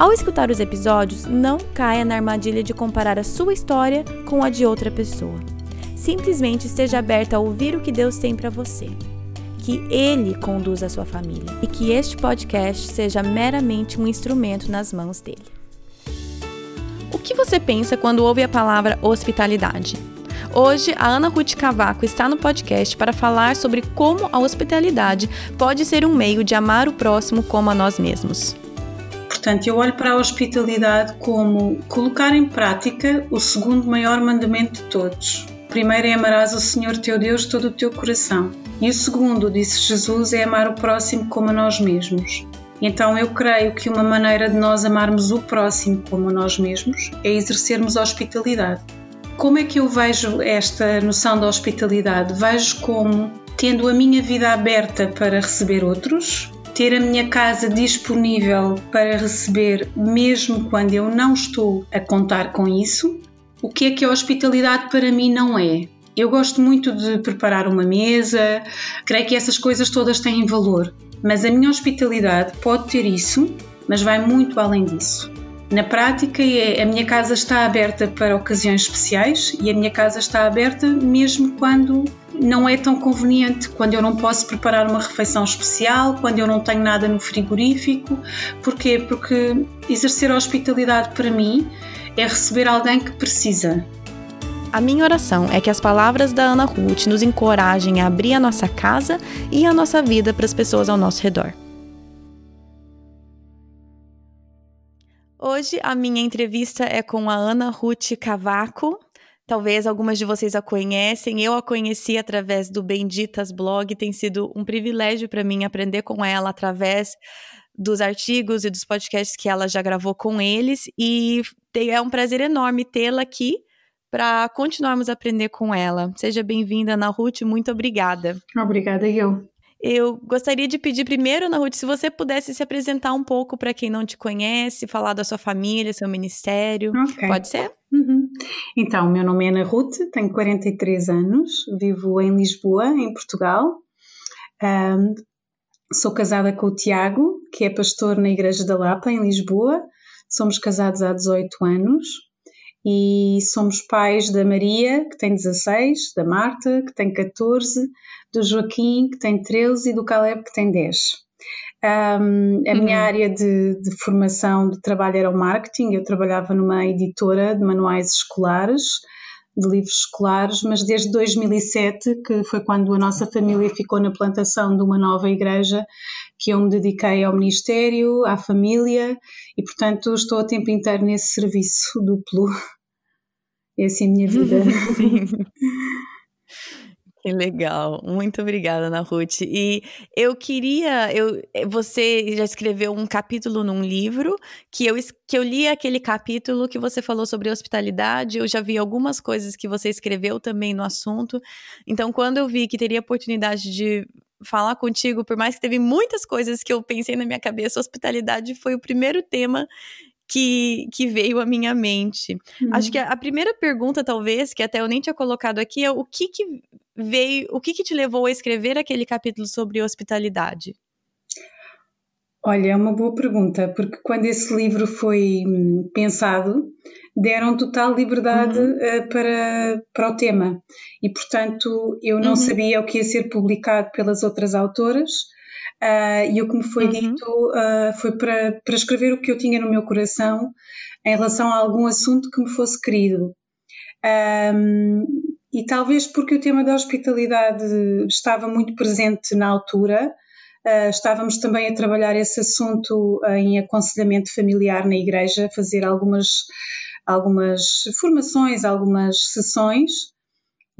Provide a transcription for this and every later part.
Ao escutar os episódios, não caia na armadilha de comparar a sua história com a de outra pessoa. Simplesmente esteja aberta a ouvir o que Deus tem para você. Que Ele conduza a sua família e que este podcast seja meramente um instrumento nas mãos dele. O que você pensa quando ouve a palavra hospitalidade? Hoje, a Ana Ruth Cavaco está no podcast para falar sobre como a hospitalidade pode ser um meio de amar o próximo como a nós mesmos. Portanto, eu olho para a hospitalidade como colocar em prática o segundo maior mandamento de todos. O primeiro é amarás o Senhor teu Deus todo o teu coração. E o segundo, disse Jesus, é amar o próximo como a nós mesmos. Então eu creio que uma maneira de nós amarmos o próximo como a nós mesmos é exercermos a hospitalidade. Como é que eu vejo esta noção da hospitalidade? Vejo como tendo a minha vida aberta para receber outros, ter a minha casa disponível para receber, mesmo quando eu não estou a contar com isso. O que é que a hospitalidade para mim não é? Eu gosto muito de preparar uma mesa, creio que essas coisas todas têm valor, mas a minha hospitalidade pode ter isso, mas vai muito além disso. Na prática, é, a minha casa está aberta para ocasiões especiais e a minha casa está aberta mesmo quando não é tão conveniente, quando eu não posso preparar uma refeição especial, quando eu não tenho nada no frigorífico. Porquê? Porque exercer a hospitalidade para mim é receber alguém que precisa. A minha oração é que as palavras da Ana Ruth nos encorajem a abrir a nossa casa e a nossa vida para as pessoas ao nosso redor. Hoje a minha entrevista é com a Ana Ruth Cavaco. Talvez algumas de vocês a conhecem. Eu a conheci através do Benditas Blog. Tem sido um privilégio para mim aprender com ela através dos artigos e dos podcasts que ela já gravou com eles. E é um prazer enorme tê-la aqui para continuarmos a aprender com ela. Seja bem-vinda, Ana Ruth. Muito obrigada. Obrigada, eu. Eu gostaria de pedir primeiro, Ana Ruth, se você pudesse se apresentar um pouco para quem não te conhece, falar da sua família, seu ministério. Okay. Pode ser? Uhum. Então, meu nome é Ana Ruth, tenho 43 anos, vivo em Lisboa, em Portugal. Um, sou casada com o Tiago, que é pastor na Igreja da Lapa, em Lisboa. Somos casados há 18 anos e somos pais da Maria, que tem 16, da Marta, que tem 14, do Joaquim, que tem 13, e do Caleb, que tem 10. Um, a uhum. minha área de, de, formação de trabalho era o marketing, eu trabalhava numa editora de manuais escolares, de livros escolares, mas desde 2007, que foi quando a nossa família ficou na plantação de uma nova igreja, que eu me dediquei ao ministério, à família e, portanto, estou a tempo inteiro nesse serviço duplo. É assim a minha vida. Sim. Que legal, muito obrigada, Ana Ruth. E eu queria, eu, você já escreveu um capítulo num livro que eu, que eu li aquele capítulo que você falou sobre hospitalidade. Eu já vi algumas coisas que você escreveu também no assunto. Então, quando eu vi que teria oportunidade de falar contigo, por mais que teve muitas coisas que eu pensei na minha cabeça, hospitalidade foi o primeiro tema que, que veio à minha mente. Uhum. Acho que a, a, primeira pergunta, talvez, que até eu nem tinha colocado aqui, é o que, que veio, o que, que te levou a escrever aquele capítulo sobre hospitalidade? Olha, é uma boa pergunta, porque quando esse livro foi hum, pensado, deram total liberdade uhum. uh, para, para o tema. E, portanto, eu não uhum. sabia o que ia ser publicado pelas outras autoras, Uh, e o que me foi uhum. dito uh, foi para, para escrever o que eu tinha no meu coração em relação a algum assunto que me fosse querido. Um, e talvez porque o tema da hospitalidade estava muito presente na altura, uh, estávamos também a trabalhar esse assunto em aconselhamento familiar na igreja, fazer algumas, algumas formações, algumas sessões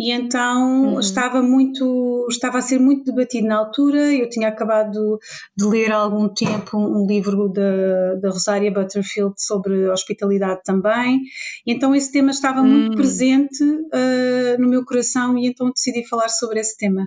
e então uhum. estava muito estava a ser muito debatido na altura eu tinha acabado de ler há algum tempo um, livro da, da Rosária Butterfield sobre hospitalidade também e então esse tema estava muito hum. presente uh, no meu coração e então decidi falar sobre esse tema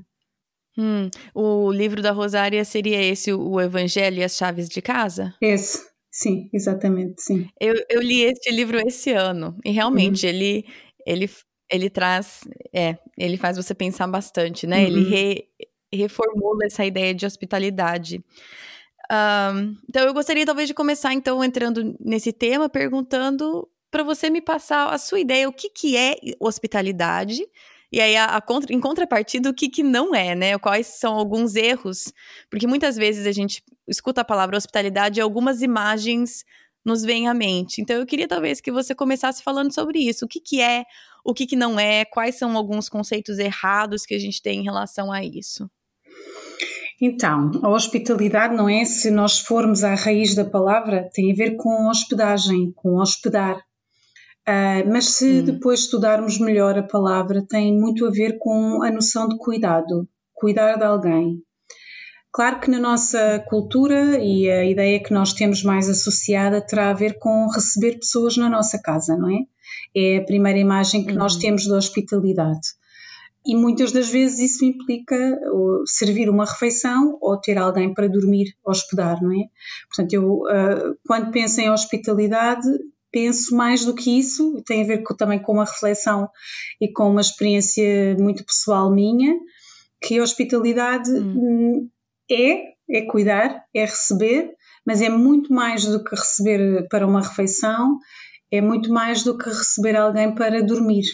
hum. o livro da Rosária seria esse o Evangelho e as Chaves de Casa esse Sim, exatamente, sim. Eu, eu li este livro esse ano e realmente uhum. ele, ele ele traz, é, ele faz você pensar bastante, né? Uhum. Ele re, reformula essa ideia de hospitalidade. Um, então eu gostaria talvez de começar então entrando nesse tema perguntando para você me passar a sua ideia, o que que é hospitalidade e aí, a, a contra, em contrapartida, o que, que não é, né? Quais são alguns erros? Porque muitas vezes a gente escuta a palavra hospitalidade e algumas imagens nos vêm à mente. Então, eu queria talvez que você começasse falando sobre isso. O que, que é o que, que não é, quais são alguns conceitos errados que a gente tem em relação a isso? Então, a hospitalidade não é, se nós formos à raiz da palavra, tem a ver com hospedagem, com hospedar. Uh, mas se hum. depois estudarmos melhor a palavra, tem muito a ver com a noção de cuidado, cuidar de alguém. Claro que na nossa cultura e a ideia que nós temos mais associada terá a ver com receber pessoas na nossa casa, não é? É a primeira imagem que uhum. nós temos da hospitalidade. E muitas das vezes isso implica servir uma refeição ou ter alguém para dormir, hospedar, não é? Portanto, eu, ah, quando penso em hospitalidade, penso mais do que isso, tem a ver com, também com uma reflexão e com uma experiência muito pessoal minha, que a hospitalidade hum. é, é cuidar, é receber, mas é muito mais do que receber para uma refeição, é muito mais do que receber alguém para dormir.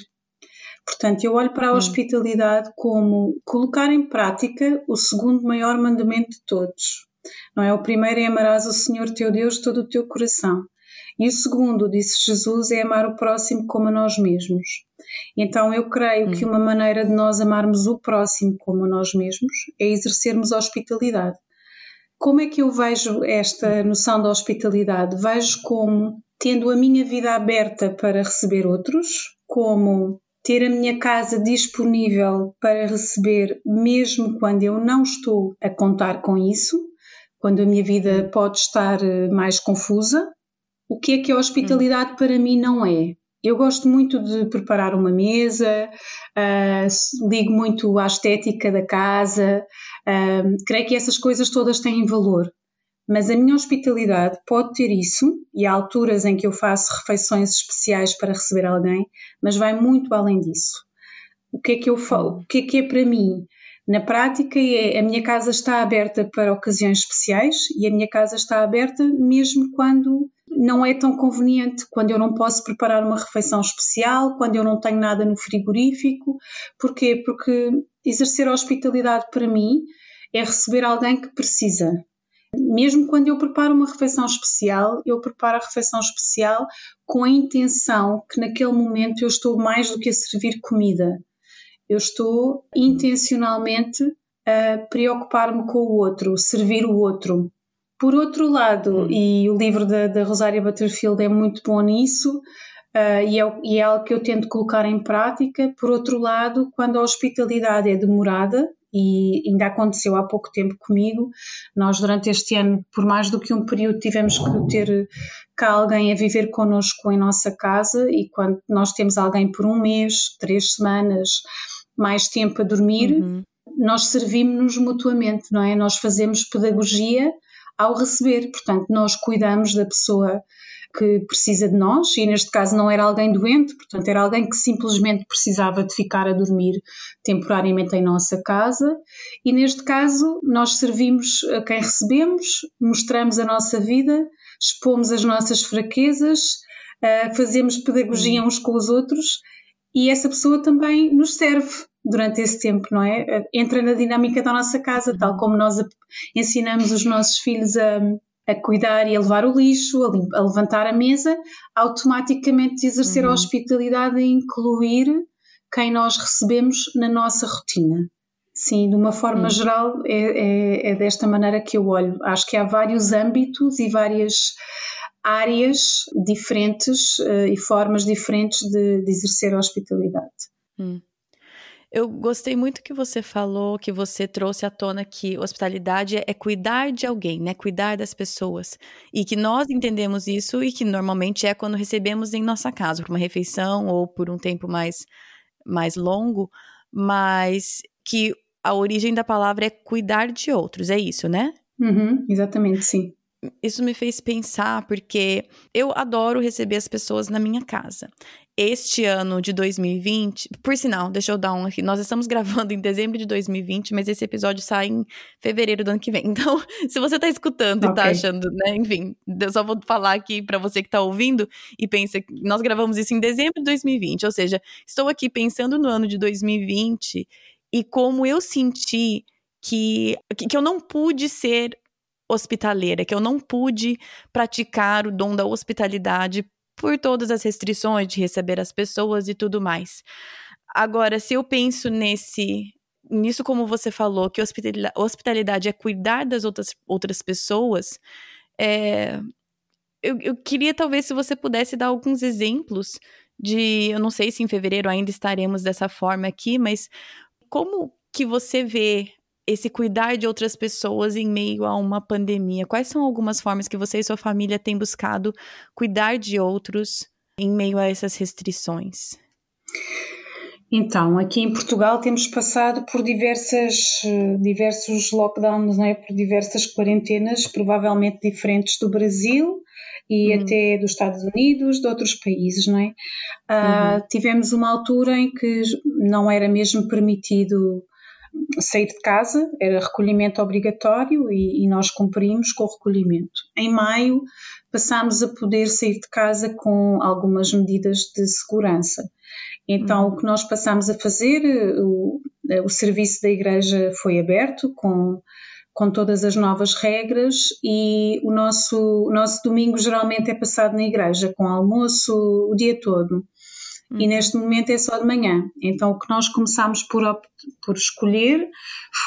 Portanto, eu olho para a hum. hospitalidade como colocar em prática o segundo maior mandamento de todos. Não é? O primeiro é amarás o Senhor teu Deus de todo o teu coração. E o segundo, disse Jesus, é amar o próximo como a nós mesmos. Então eu creio que hum. uma maneira de nós amarmos o próximo como a nós mesmos é exercermos a hospitalidade. Como é que eu vejo esta noção da hospitalidade? Vejo como tendo a minha vida aberta para receber outros, como ter a minha casa disponível para receber, mesmo quando eu não estou a contar com isso, quando a minha vida pode estar eh, mais confusa. O que é que a hospitalidade para mim não é? Eu gosto muito de preparar uma mesa, uh, ligo muito à estética da casa, uh, creio que essas coisas todas têm valor. Mas a minha hospitalidade pode ter isso, e há alturas em que eu faço refeições especiais para receber alguém, mas vai muito além disso. O que é que eu falo? O que é que é para mim? Na prática, é, a minha casa está aberta para ocasiões especiais e a minha casa está aberta mesmo quando não é tão conveniente, quando eu não posso preparar uma refeição especial, quando eu não tenho nada no frigorífico. Porquê? Porque exercer a hospitalidade para mim é receber alguém que precisa, mesmo quando eu preparo uma refeição especial, eu preparo a refeição especial com a intenção que naquele momento eu estou mais do que a servir comida. Eu estou intencionalmente a preocupar-me com o outro, servir o outro. Por outro lado, hum. e o livro da, da Rosária Butterfield é muito bom nisso, Uh, e, é, e, é, algo que eu tento colocar em prática. Por outro lado, quando a hospitalidade é demorada, e ainda aconteceu há pouco tempo comigo. Nós, durante este ano, por mais do que um período, tivemos que ter cá alguém a viver connosco em nossa casa, e quando nós temos alguém por um mês, três semanas, mais tempo a dormir, uhum. nós servimos-nos mutuamente, não é? Nós fazemos pedagogia ao receber, portanto, nós cuidamos da pessoa que precisa de nós, e neste caso não era alguém doente, portanto, era alguém que simplesmente precisava de ficar a dormir temporariamente em nossa casa, e neste caso nós servimos a quem recebemos, mostramos a nossa vida, expomos as nossas fraquezas, uh, fazemos pedagogia uns com os outros, e essa pessoa também nos serve durante esse tempo, não é? Entra na dinâmica da nossa casa, tal como nós ensinamos os nossos filhos a a cuidar e a levar o lixo, a, a levantar a mesa, automaticamente exercer uhum. a hospitalidade e incluir quem nós recebemos na nossa rotina. Sim, de uma forma uhum. geral, é, é, é desta maneira que eu olho. Acho que há vários âmbitos e várias áreas diferentes uh, e formas diferentes de, de exercer a hospitalidade. Hum. Eu gostei muito que você falou, que você trouxe à tona que hospitalidade é cuidar de alguém, né? Cuidar das pessoas. E que nós entendemos isso e que normalmente é quando recebemos em nossa casa, por uma refeição ou por um tempo mais, mais longo, mas que a origem da palavra é cuidar de outros, é isso, né? Uhum, exatamente, sim isso me fez pensar porque eu adoro receber as pessoas na minha casa. Este ano de 2020, por sinal, deixa eu dar um aqui. Nós estamos gravando em dezembro de 2020, mas esse episódio sai em fevereiro do ano que vem. Então, se você tá escutando okay. e tá achando, né, enfim, eu só vou falar aqui para você que tá ouvindo e pensa que nós gravamos isso em dezembro de 2020, ou seja, estou aqui pensando no ano de 2020 e como eu senti que, que eu não pude ser hospitaleira, que eu não pude praticar o dom da hospitalidade por todas as restrições de receber as pessoas e tudo mais. Agora, se eu penso nesse nisso como você falou, que hospitalidade é cuidar das outras, outras pessoas, é, eu, eu queria talvez se você pudesse dar alguns exemplos de, eu não sei se em fevereiro ainda estaremos dessa forma aqui, mas como que você vê esse cuidar de outras pessoas em meio a uma pandemia? Quais são algumas formas que você e sua família têm buscado cuidar de outros em meio a essas restrições? Então, aqui em Portugal temos passado por diversas, diversos lockdowns, não é? por diversas quarentenas, provavelmente diferentes do Brasil e uhum. até dos Estados Unidos, de outros países, não é? Uh, uhum. Tivemos uma altura em que não era mesmo permitido sair de casa, era recolhimento obrigatório e, e, nós cumprimos com o recolhimento. Em maio passámos a poder sair de casa com algumas medidas de segurança. Então, o que nós passámos a fazer, o, o serviço da igreja foi aberto com, com todas as novas regras e o nosso, o nosso domingo geralmente é passado na igreja, com almoço o dia todo e neste momento é só de manhã. Então o que nós começámos por, por escolher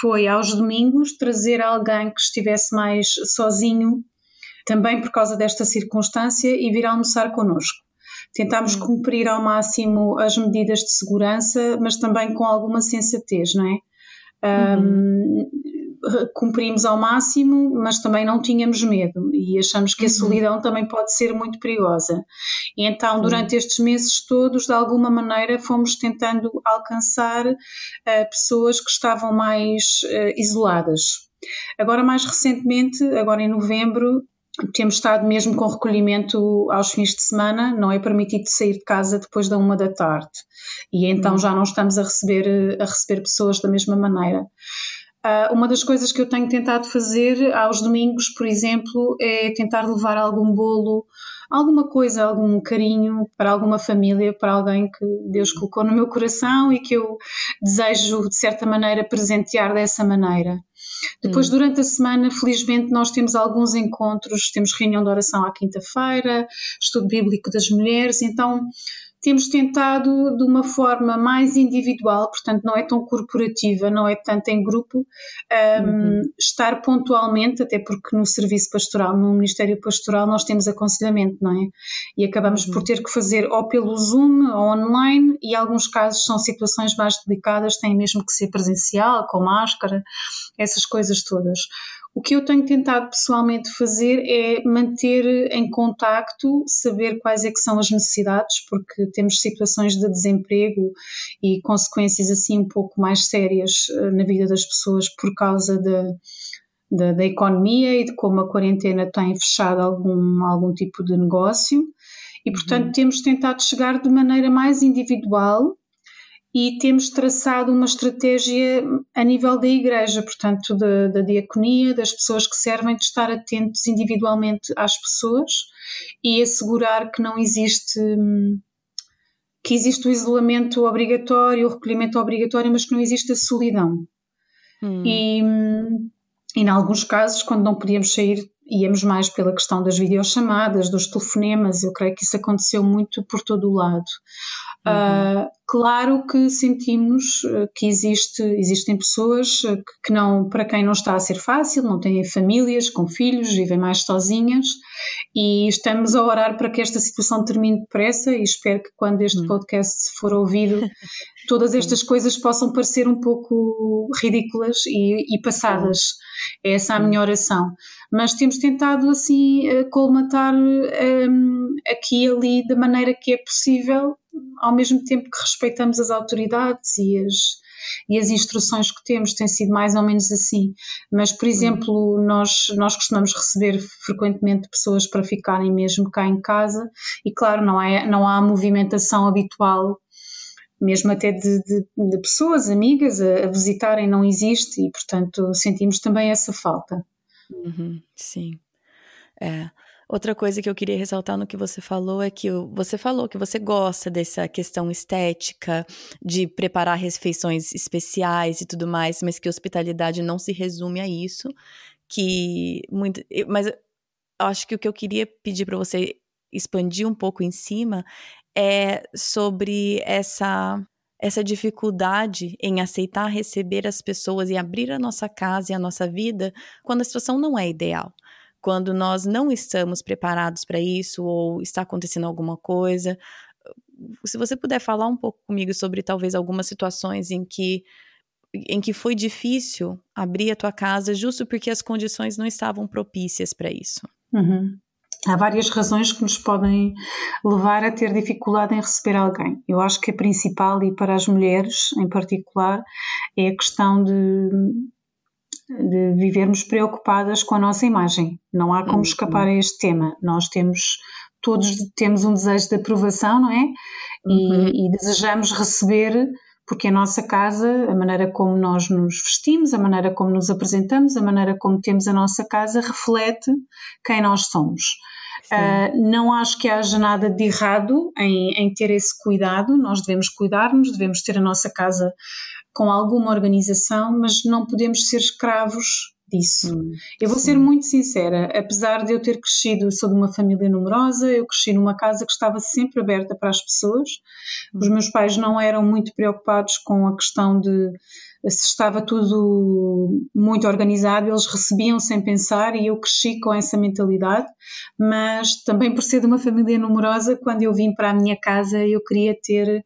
foi aos domingos trazer alguém que estivesse mais sozinho, também por causa desta circunstância, e vir almoçar connosco. Tentámos uhum. cumprir ao máximo as medidas de segurança, mas também com alguma sensatez, não é? Uhum. Um, cumprimos ao máximo, mas também não tínhamos medo e achamos que a uhum. solidão também pode ser muito perigosa. E então, durante estes meses todos, de alguma maneira, fomos tentando alcançar uh, pessoas que estavam mais uh, isoladas. Agora, mais recentemente, agora em novembro, temos estado mesmo com recolhimento aos fins de semana, não é permitido sair de casa depois da uma da tarde. E então uhum. já não estamos a receber, a receber pessoas da mesma maneira. Uh, uma das coisas que eu tenho tentado fazer aos domingos, por exemplo, é tentar levar algum bolo, alguma coisa, algum carinho para alguma família, para alguém que Deus colocou no meu coração e que eu desejo, de certa maneira, presentear dessa maneira. Depois, hum. durante a semana, felizmente, nós temos alguns encontros, temos reunião de oração à quinta-feira, estudo bíblico das mulheres, então temos tentado de uma forma mais individual, portanto não é tão corporativa, não é tanto em grupo, um, uhum. estar pontualmente, até porque no serviço pastoral, no Ministério Pastoral, nós temos aconselhamento, não é? E acabamos uhum. por ter que fazer ou pelo Zoom ou online, e alguns casos são situações mais delicadas, têm mesmo que ser presencial, com máscara, essas coisas todas. O que eu tenho tentado pessoalmente fazer é manter em contacto, saber quais é que são as necessidades, porque temos situações de desemprego e consequências assim um pouco mais sérias eh, na vida das pessoas por causa da, da, da economia e de como a quarentena tem fechado algum, algum tipo de negócio. E, portanto, uhum. temos tentado chegar de maneira mais individual e temos traçado uma estratégia a nível da igreja, portanto, da, da, diaconia, das pessoas que servem, de estar atentos individualmente às pessoas e assegurar que não existe que existe o isolamento obrigatório, o recolhimento obrigatório, mas que não existe a solidão. Hum. E, e, em alguns casos, quando não podíamos sair íamos mais pela questão das videochamadas, dos telefonemas, eu creio que isso aconteceu muito por todo o lado. Uhum. Uh, claro que sentimos ah, que existe, existem pessoas ah, que não, para quem não está a ser fácil, não têm famílias com filhos, vivem mais sozinhas e estamos a orar para que esta situação termine depressa e espero que quando este uhum. podcast for ouvido todas estas coisas possam parecer um pouco ridículas e, e passadas. É essa a minha oração. Mas temos tentado assim colmatar um, aqui e ali da maneira que é possível ao mesmo tempo que respeitamos as autoridades e as, e as instruções que temos têm sido mais ou menos assim. Mas, por exemplo, nós, nós costumamos receber frequentemente pessoas para ficarem mesmo cá em casa e, claro, não, é, não há movimentação habitual, mesmo até de, de, de pessoas, amigas, a, a, visitarem, não existe e, portanto, sentimos também essa falta. Uhum, sim. É. Outra coisa que eu queria ressaltar no que você falou é que você falou que você gosta dessa questão estética, de preparar refeições especiais e tudo mais, mas que hospitalidade não se resume a isso. Que muito, mas eu acho que o que eu queria pedir para você expandir um pouco em cima é sobre essa essa dificuldade em aceitar receber as pessoas e abrir a nossa casa e a nossa vida quando a situação não é ideal quando nós não estamos preparados para isso ou está acontecendo alguma coisa. Se você puder falar um pouco comigo sobre talvez algumas situações em que em que foi difícil abrir a tua casa justo porque as condições não estavam propícias para isso. Uhum. Há várias razões que nos podem levar a ter dificuldade em receber alguém. Eu acho que a principal, e para as mulheres em particular, é a questão de de vivermos preocupadas com a nossa imagem. Não há como uhum. escapar a este tema. Nós temos todos temos um desejo de aprovação, não é? E, uhum. e, desejamos receber, porque a nossa casa, a maneira como nós nos vestimos, a maneira como nos apresentamos, a maneira como temos a nossa casa reflete quem nós somos. Uh, não acho que haja nada de errado em, em ter esse cuidado, nós devemos cuidar-nos, devemos ter a nossa casa com alguma organização, mas não podemos ser escravos disso. Hum, eu vou sim. ser muito sincera, apesar de eu ter crescido, sou de uma família numerosa, eu cresci numa casa que estava sempre aberta para as pessoas. Hum. Os meus pais não eram muito preocupados com a questão de se estava tudo muito organizado, eles recebiam sem pensar e eu cresci com essa mentalidade, mas também por ser de uma família numerosa, quando eu vim para a minha casa, eu queria ter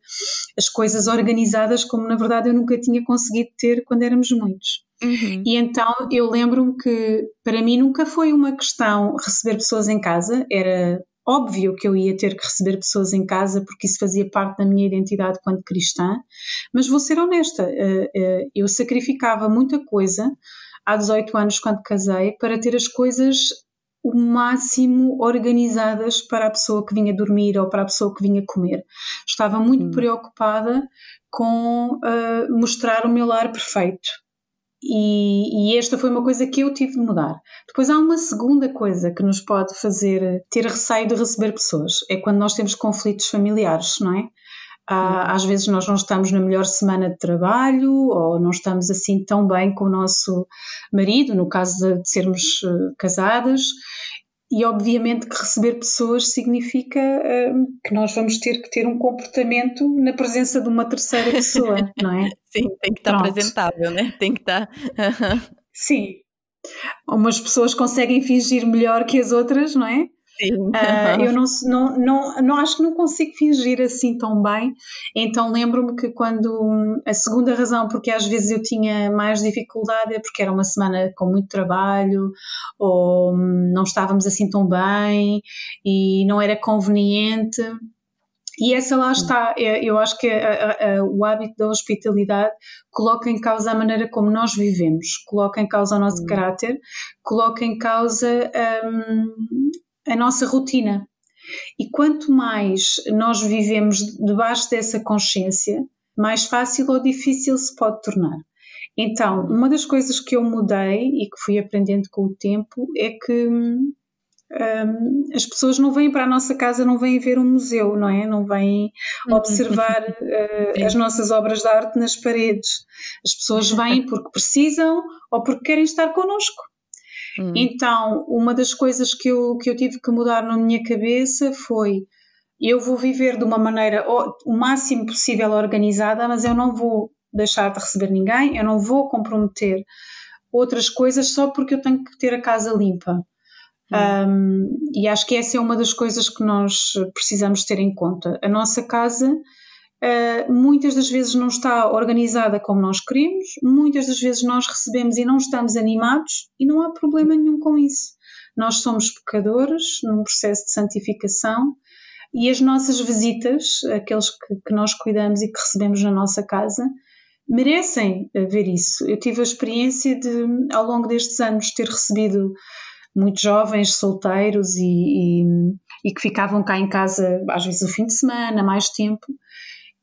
as coisas organizadas como na verdade eu nunca tinha conseguido ter quando éramos muitos. Uhum. E então eu lembro-me que para mim nunca foi uma questão receber pessoas em casa, era Óbvio que eu ia ter que receber pessoas em casa porque isso fazia parte da minha identidade quando cristã, mas vou ser honesta, eh, eh, eu sacrificava muita coisa há 18 anos quando casei para ter as coisas o máximo organizadas para a pessoa que vinha dormir ou para a pessoa que vinha comer. Estava muito hum. preocupada com uh, mostrar o meu lar perfeito. E, e, esta foi uma coisa que eu tive de mudar. Depois há uma segunda coisa que nos pode fazer ter receio de receber pessoas. É quando nós temos conflitos familiares, não é? Ah, às vezes nós não estamos na melhor semana de trabalho ou não estamos assim tão bem com o nosso marido, no caso de sermos uh, casadas, e obviamente que receber pessoas significa uh, que nós vamos ter que ter um comportamento na presença de uma terceira pessoa, não é? Sim, tem que estar Pronto. apresentável, né? Tem que estar. Sim. Umas pessoas conseguem fingir melhor que as outras, não é? Uh, eu não, não, não, não acho que não consigo fingir assim tão bem. Então lembro-me que quando a segunda razão porque às vezes eu tinha mais dificuldade é porque era uma semana com muito trabalho ou não estávamos assim tão bem e não era conveniente. E essa lá está, é, eu acho que a, a, o hábito da hospitalidade coloca em causa a maneira como nós vivemos, coloca em causa o nosso hum. caráter, coloca em causa um, a nossa rotina. E quanto mais nós vivemos debaixo dessa consciência, mais fácil ou difícil se pode tornar. Então, uma das coisas que eu mudei e que fui aprendendo com o tempo é que hum, as pessoas não vêm para a nossa casa, não vêm ver um museu, não é? Não vêm observar uh, as nossas obras de arte nas paredes. As pessoas vêm porque precisam ou porque querem estar connosco. Hum. Então, uma das coisas que eu, que eu tive que mudar na minha cabeça foi eu vou viver de uma maneira o máximo possível organizada, mas eu não vou deixar de receber ninguém, eu não vou comprometer outras coisas só porque eu tenho que ter a casa limpa. Hum. Um, e acho que essa é uma das coisas que nós precisamos ter em conta. A nossa casa uh, muitas das vezes não está organizada como nós queremos, muitas das vezes nós recebemos e não estamos animados e não há problema nenhum com isso. Nós somos pecadores num processo de santificação e as nossas visitas, aqueles que, que nós cuidamos e que recebemos na nossa casa, merecem ver isso. Eu tive a experiência de, ao longo destes anos, ter recebido muitos jovens solteiros e, e, e, que ficavam cá em casa às vezes o fim de semana, mais tempo.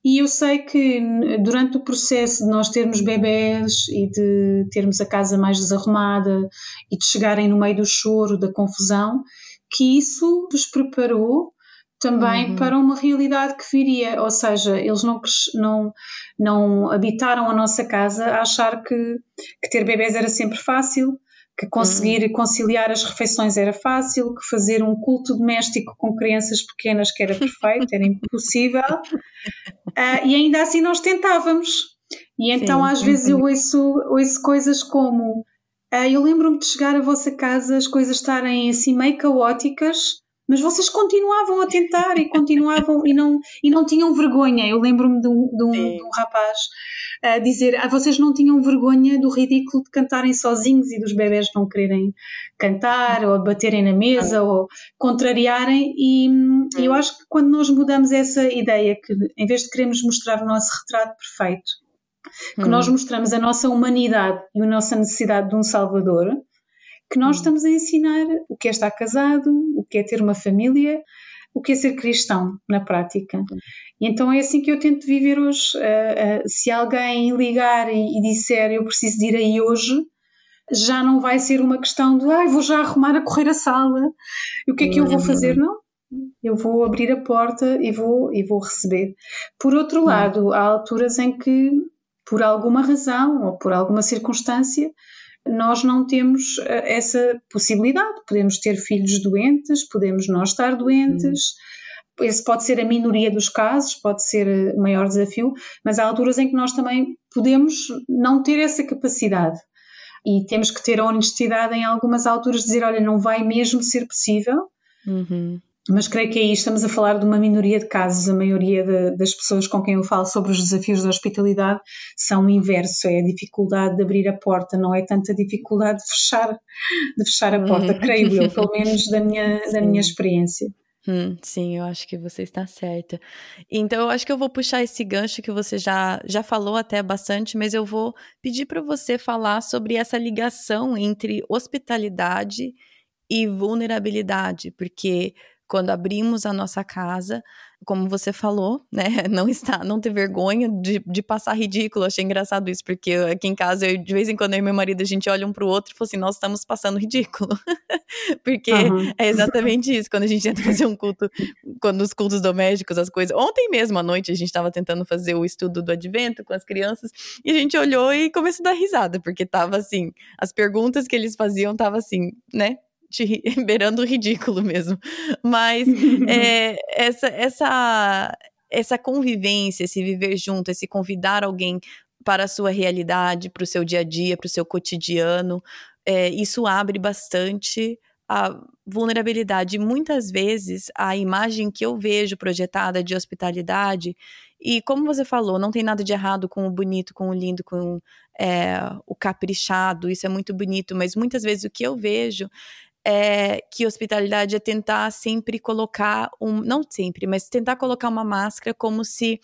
E eu sei que durante o processo de nós termos bebés e de termos a casa mais desarrumada e de chegarem no meio do choro, da confusão, que isso vos preparou também uhum. para uma realidade que viria, ou seja, eles não, não, não habitaram a nossa casa a achar que, que ter bebés era sempre fácil, que conseguir uhum. conciliar as refeições era fácil, que fazer um culto doméstico com crianças pequenas que era perfeito, era impossível, uh, e ainda assim nós tentávamos. E então Sim, às vezes eu ouço, ouço coisas como uh, eu lembro-me de chegar à vossa casa, as coisas estarem assim meio caóticas, mas vocês continuavam a tentar e continuavam e não, e não tinham vergonha. Eu lembro-me de, um, de, um, de um, rapaz a dizer: ah, vocês não tinham vergonha do ridículo de cantarem sozinhos e dos bebés não quererem cantar ou baterem na mesa ah. ou contrariarem. E eu hum. acho que quando nós mudamos essa ideia, que em vez de queremos mostrar o nosso retrato perfeito, que hum. nós mostramos a nossa humanidade e a nossa necessidade de um Salvador, que nós hum. estamos a ensinar o que é estar casado, o que é ter uma família, o que é ser cristão na prática. Hum. E então é assim que eu tento viver hoje. Uh, uh, se alguém ligar e, e, disser eu preciso de ir aí hoje, já não vai ser uma questão de ah, vou já arrumar a correr a sala. E o que é que eu vou fazer? Não. Eu vou abrir a porta e vou, e vou receber. Por outro lado, há alturas em que, por alguma razão ou por alguma circunstância, nós não temos eh, essa possibilidade. Podemos ter filhos doentes, podemos nós estar doentes. Esse pode ser a minoria dos casos, pode ser eh, o maior desafio, mas há alturas em que nós também podemos não ter essa capacidade. E temos que ter a honestidade em algumas alturas de dizer: olha, não vai mesmo ser possível. Uhum. Mas creio que aí estamos a falar de uma minoria de casos. A maioria de, das pessoas com quem eu falo sobre os desafios da hospitalidade são o inverso: é a dificuldade de abrir a porta, não é tanta dificuldade de fechar, de fechar a porta, uhum. creio eu, pelo menos da minha, da minha experiência. Hum, sim, eu acho que você está certa. Então, eu acho que eu vou puxar esse gancho que você já, já falou até bastante, mas eu vou pedir para você falar sobre essa ligação entre hospitalidade e vulnerabilidade, porque quando abrimos a nossa casa, como você falou, né? Não está, não ter vergonha de, de passar ridículo. Achei engraçado isso, porque aqui em casa, eu, de vez em quando, eu e meu marido, a gente olha um pro outro e fala assim: nós estamos passando ridículo. porque uhum. é exatamente isso. Quando a gente tenta fazer um culto, quando os cultos domésticos, as coisas. Ontem mesmo à noite, a gente estava tentando fazer o estudo do advento com as crianças e a gente olhou e começou a dar risada, porque tava assim, as perguntas que eles faziam tava assim, né? beirando o ridículo mesmo. Mas é, essa, essa, essa convivência, esse viver junto, esse convidar alguém para a sua realidade, para o seu dia a dia, para o seu cotidiano, é, isso abre bastante a vulnerabilidade. Muitas vezes, a imagem que eu vejo projetada de hospitalidade, e como você falou, não tem nada de errado com o bonito, com o lindo, com é, o caprichado, isso é muito bonito, mas muitas vezes o que eu vejo é, que hospitalidade é tentar sempre colocar um, não sempre, mas tentar colocar uma máscara como se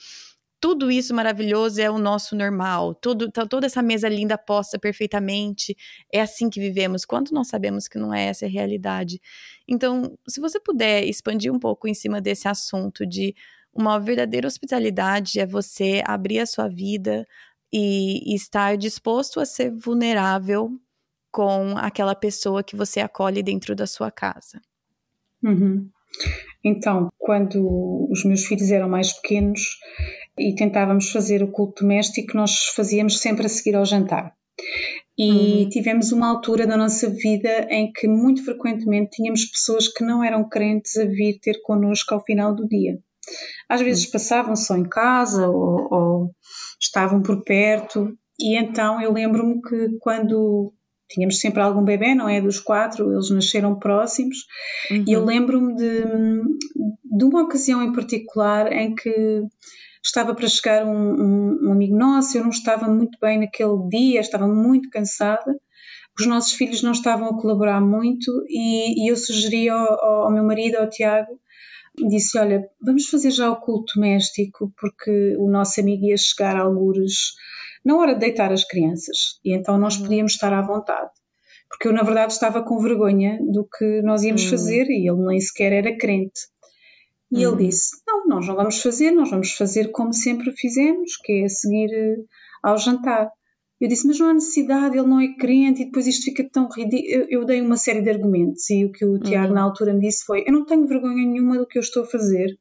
tudo isso maravilhoso é o nosso normal, tudo, tá, toda essa mesa linda posta perfeitamente, é assim que vivemos, quando nós sabemos que não é essa a realidade. Então, se você puder expandir um pouco em cima desse assunto de uma verdadeira hospitalidade é você abrir a sua vida e, e estar disposto a ser vulnerável com aquela pessoa que você acolhe dentro da sua casa. Uhum. Então, quando os meus filhos eram mais pequenos e tentávamos fazer o culto doméstico, nós fazíamos sempre a seguir ao jantar. E uhum. tivemos uma altura da nossa vida em que muito frequentemente tínhamos pessoas que não eram crentes a vir ter connosco ao final do dia. Às vezes uhum. passavam só em casa ou, ou estavam por perto, e então eu lembro-me que quando tínhamos sempre algum bebê, não é? Dos quatro, eles nasceram próximos. Uhum. E eu uhum. lembro-me de, de uma ocasião em particular em que estava para chegar um, um, um, amigo nosso, eu não estava muito bem naquele dia, estava muito cansada. Os nossos filhos não estavam a colaborar muito e, e eu sugeri ao, ao, meu marido, ao Tiago, disse: Olha, vamos fazer já o culto doméstico, porque o nosso amigo ia chegar a algures na hora de deitar as crianças, e então nós uhum. podíamos estar à vontade. Porque eu, na verdade, estava com vergonha do que nós íamos uhum. fazer e ele nem sequer era crente. E uhum. ele disse: Não, nós não vamos fazer, nós vamos fazer como sempre fizemos, que é seguir eh, ao jantar. Eu disse, mas não há necessidade, ele não é crente e depois isto fica tão ridículo. Eu, dei uma série de argumentos e o que o Tiago uhum. na altura me disse foi: Eu não tenho vergonha nenhuma do que eu estou a fazer,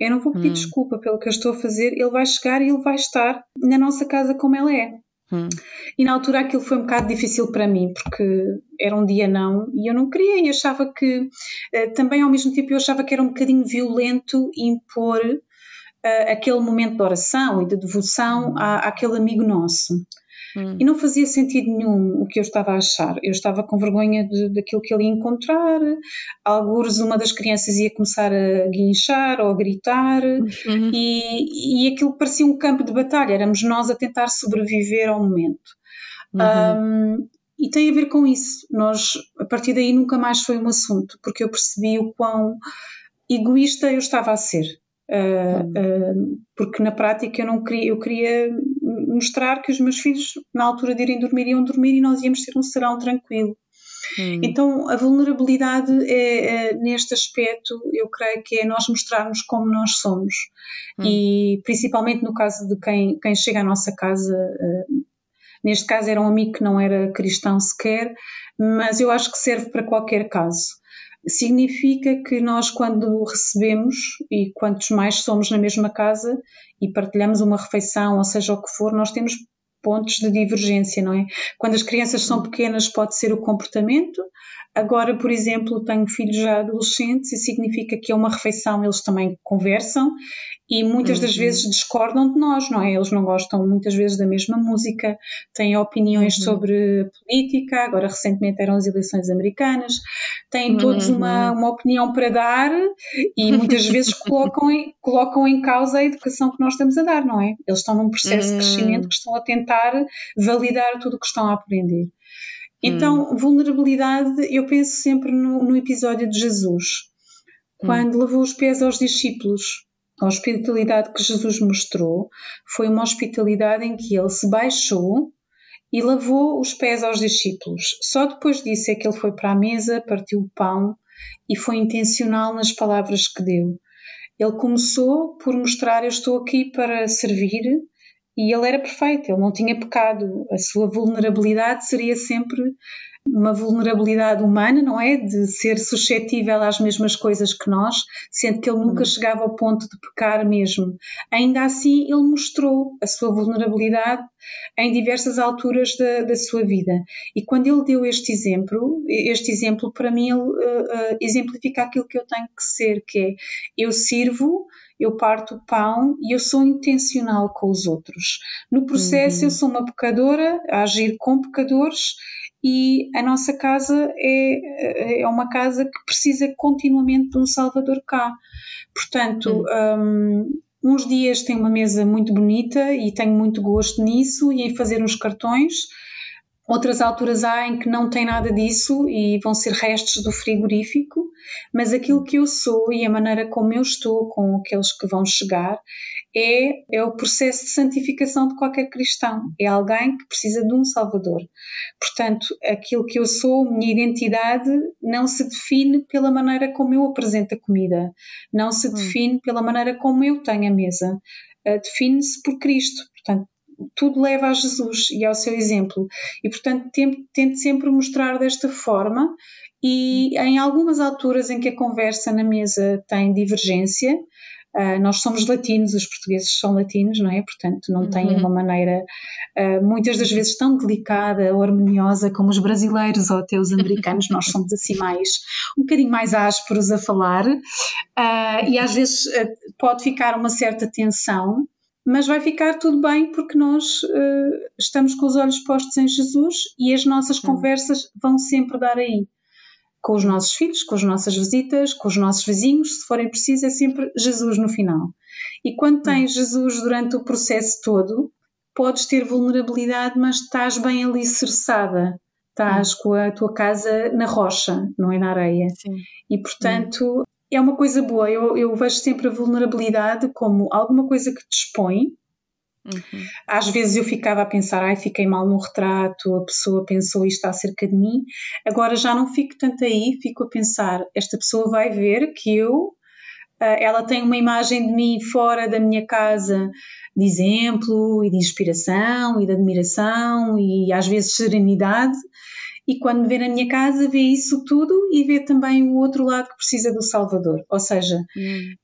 eu não vou pedir uhum. desculpa pelo que eu estou a fazer, ele vai chegar e ele vai estar na nossa casa como ela é. Uhum. E na altura aquilo foi um bocado difícil para mim, porque era um dia não e eu não queria e achava que, eh, também ao mesmo tempo, eu achava que era um bocadinho violento impor uh, aquele momento de oração e de devoção à, àquele amigo nosso. Hum. E não fazia sentido nenhum o que eu estava a achar. Eu estava com vergonha de, daquilo que ele ia encontrar. Alguns, uma das crianças ia começar a guinchar ou a gritar, uhum. e, e aquilo parecia um campo de batalha. Éramos nós a tentar sobreviver ao momento. Uhum. Um, e tem a ver com isso. Nós, a partir daí, nunca mais foi um assunto, porque eu percebi o quão egoísta eu estava a ser. Uh, uh, porque na prática eu não queria, eu queria mostrar que os meus filhos, na altura de irem dormir, iam dormir e nós íamos ter um serão tranquilo. Hum. Então, a vulnerabilidade é, é, neste aspecto, eu creio que é nós mostrarmos como nós somos. Hum. E principalmente no caso de quem, quem chega à nossa casa, uh, neste caso era um amigo que não era cristão sequer, mas eu acho que serve para qualquer caso significa que nós, quando recebemos, e quantos mais somos na mesma casa e partilhamos uma refeição, ou seja o que for, nós temos pontos de divergência, não é? Quando as crianças são pequenas, pode ser o comportamento. Agora, por exemplo, tenho filhos já adolescentes e significa que é uma refeição, eles também conversam e muitas das uhum. vezes discordam de nós, não é? Eles não gostam muitas vezes da mesma música, têm opiniões uhum. sobre política, agora recentemente eram as eleições americanas, têm todos uhum. uma, uma opinião para dar e muitas vezes colocam em, colocam em causa a educação que nós estamos a dar, não é? Eles estão num processo de crescimento que estão a tentar validar tudo o que estão a aprender. Então, hum. vulnerabilidade, eu penso sempre no, no episódio de Jesus, quando hum. levou os pés aos discípulos. A hospitalidade que Jesus mostrou foi uma hospitalidade em que ele se baixou e lavou os pés aos discípulos. Só depois disso é que ele foi para a mesa, partiu o pão e foi intencional nas palavras que deu. Ele começou por mostrar: Eu estou aqui para servir, e ele era perfeito, ele não tinha pecado. A sua vulnerabilidade seria sempre uma vulnerabilidade humana, não é? De ser suscetível às mesmas coisas que nós, sendo que ele nunca hum. chegava ao ponto de pecar mesmo. Ainda assim, ele mostrou a sua vulnerabilidade em diversas alturas da, da sua vida. E quando ele deu este exemplo, este exemplo para mim ele, uh, uh, exemplifica aquilo que eu tenho que ser, que é eu sirvo eu parto o pão e eu sou intencional com os outros. No processo, uhum. eu sou uma pecadora a agir com pecadores e a nossa casa é, é uma casa que precisa continuamente de um Salvador cá. Portanto, uhum. um, uns dias tem uma mesa muito bonita e tenho muito gosto nisso e em fazer uns cartões. Outras alturas há em que não tem nada disso e vão ser restos do frigorífico, mas aquilo que eu sou e a maneira como eu estou com aqueles que vão chegar é, é o processo de santificação de qualquer cristão. É alguém que precisa de um Salvador. Portanto, aquilo que eu sou, minha identidade, não se define pela maneira como eu apresento a comida, não se hum. define pela maneira como eu tenho a mesa. Uh, define-se por Cristo. Portanto, tudo leva a Jesus e ao seu exemplo. E, portanto, tento sempre mostrar desta forma. E em algumas alturas em que a conversa na mesa tem divergência, Uh, nós somos latinos, os portugueses são latinos, não é? Portanto, não têm uhum. uma maneira uh, muitas das vezes tão delicada ou harmoniosa como os brasileiros ou até os americanos. nós somos assim mais, um bocadinho mais ásperos a falar uh, e às vezes pode ficar uma certa tensão, mas vai ficar tudo bem porque nós estamos com os olhos postos em Jesus e as nossas conversas vão sempre dar aí com os nossos filhos, com as nossas visitas, com os nossos vizinhos, se forem precisos, é sempre Jesus no final. E quando tens Jesus durante o processo todo, podes ter vulnerabilidade, mas estás bem alicerçada. Estás com a tua casa na rocha, não é na areia. Sim. E portanto, é uma coisa boa. Eu, eu vejo sempre a vulnerabilidade como alguma coisa que te expõe, Uhum. Às vezes eu ficava a pensar, ai, fiquei mal no retrato, a pessoa pensou isto acerca de mim. Agora já não fico tanto aí, fico a pensar, esta pessoa vai ver que eu, eh, ela tem uma imagem de mim fora da minha casa de exemplo e de inspiração e de admiração e às vezes serenidade. E quando me vê na minha casa, vê isso tudo e vê também o outro lado que precisa do Salvador. Ou seja, uhum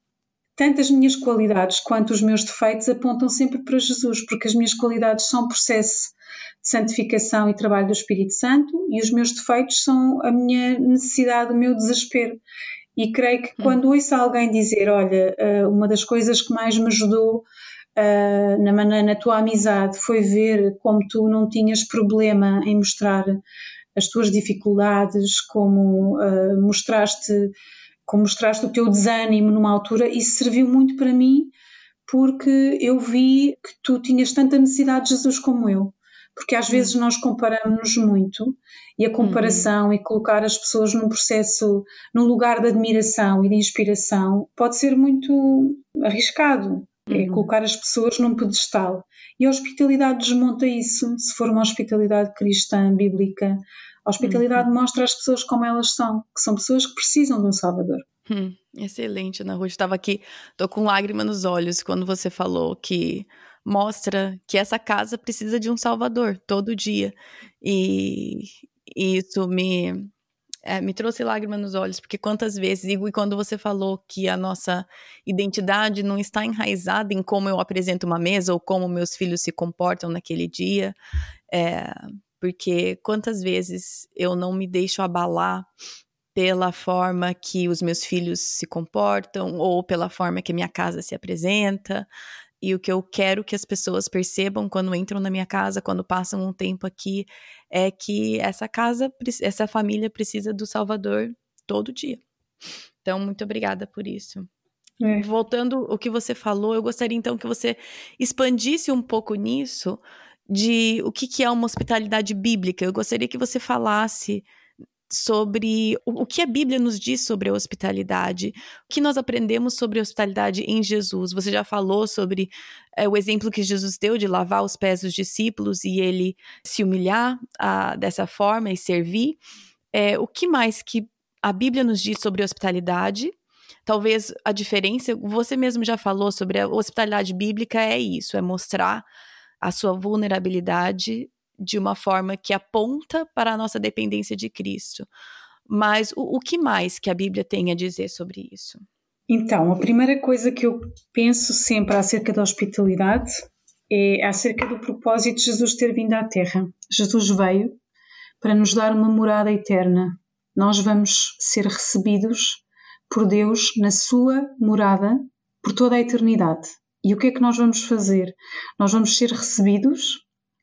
tanto as minhas qualidades quanto os meus defeitos apontam sempre para Jesus, porque as minhas qualidades são processo de santificação e trabalho do Espírito Santo e os meus defeitos são a minha necessidade, o meu desespero. E creio que quando hum. ouço alguém dizer, olha, eh, uma das coisas que mais me ajudou uh, na, na tua amizade foi ver como tu não tinhas problema em mostrar as tuas dificuldades, como uh, mostraste como mostraste o teu desânimo numa altura, isso serviu muito para mim porque eu vi que tu tinhas tanta necessidade de Jesus como eu. Porque às vezes nós comparamos-nos muito e a comparação uhum. e colocar as pessoas num processo, num lugar de admiração e de inspiração pode ser muito arriscado. É uhum. Colocar as pessoas num pedestal. E a hospitalidade desmonta isso, se for uma hospitalidade cristã, bíblica, a hospitalidade uhum. mostra as pessoas como elas são, que são pessoas que precisam de um Salvador. Hum, excelente, Ana Ruth. Estava aqui, tô com lágrima nos olhos quando você falou que mostra que essa casa precisa de um Salvador todo dia. E, e isso me, é, me trouxe lágrima nos olhos, porque quantas vezes, e quando você falou que a nossa identidade não está enraizada em como eu apresento uma mesa ou como meus filhos se comportam naquele dia, é, porque quantas vezes eu não me deixo abalar pela forma que os meus filhos se comportam ou pela forma que a minha casa se apresenta. E o que eu quero que as pessoas percebam quando entram na minha casa, quando passam um tempo aqui, é que essa casa, essa família precisa do Salvador todo dia. Então, muito obrigada por isso. É. Voltando ao que você falou, eu gostaria então que você expandisse um pouco nisso, de o que, que é uma hospitalidade bíblica. Eu gostaria que você falasse sobre o, que a Bíblia nos diz sobre a hospitalidade, o que nós aprendemos sobre a hospitalidade em Jesus. Você já falou sobre é, o exemplo que Jesus deu de lavar os pés dos discípulos e ele se humilhar a, dessa forma e servir. É, o que mais que a Bíblia nos diz sobre hospitalidade? Talvez a diferença, você mesmo já falou sobre a hospitalidade bíblica, é isso, é mostrar a sua vulnerabilidade de uma forma que aponta para a nossa dependência de Cristo. Mas o, o que mais que a Bíblia tem a dizer sobre isso? Então, a primeira coisa que eu penso sempre acerca da hospitalidade é acerca do propósito de Jesus ter vindo à Terra. Jesus veio para nos dar uma morada eterna. Nós vamos ser recebidos por Deus na sua morada por toda a eternidade. E o que é que nós vamos fazer? Nós vamos ser recebidos,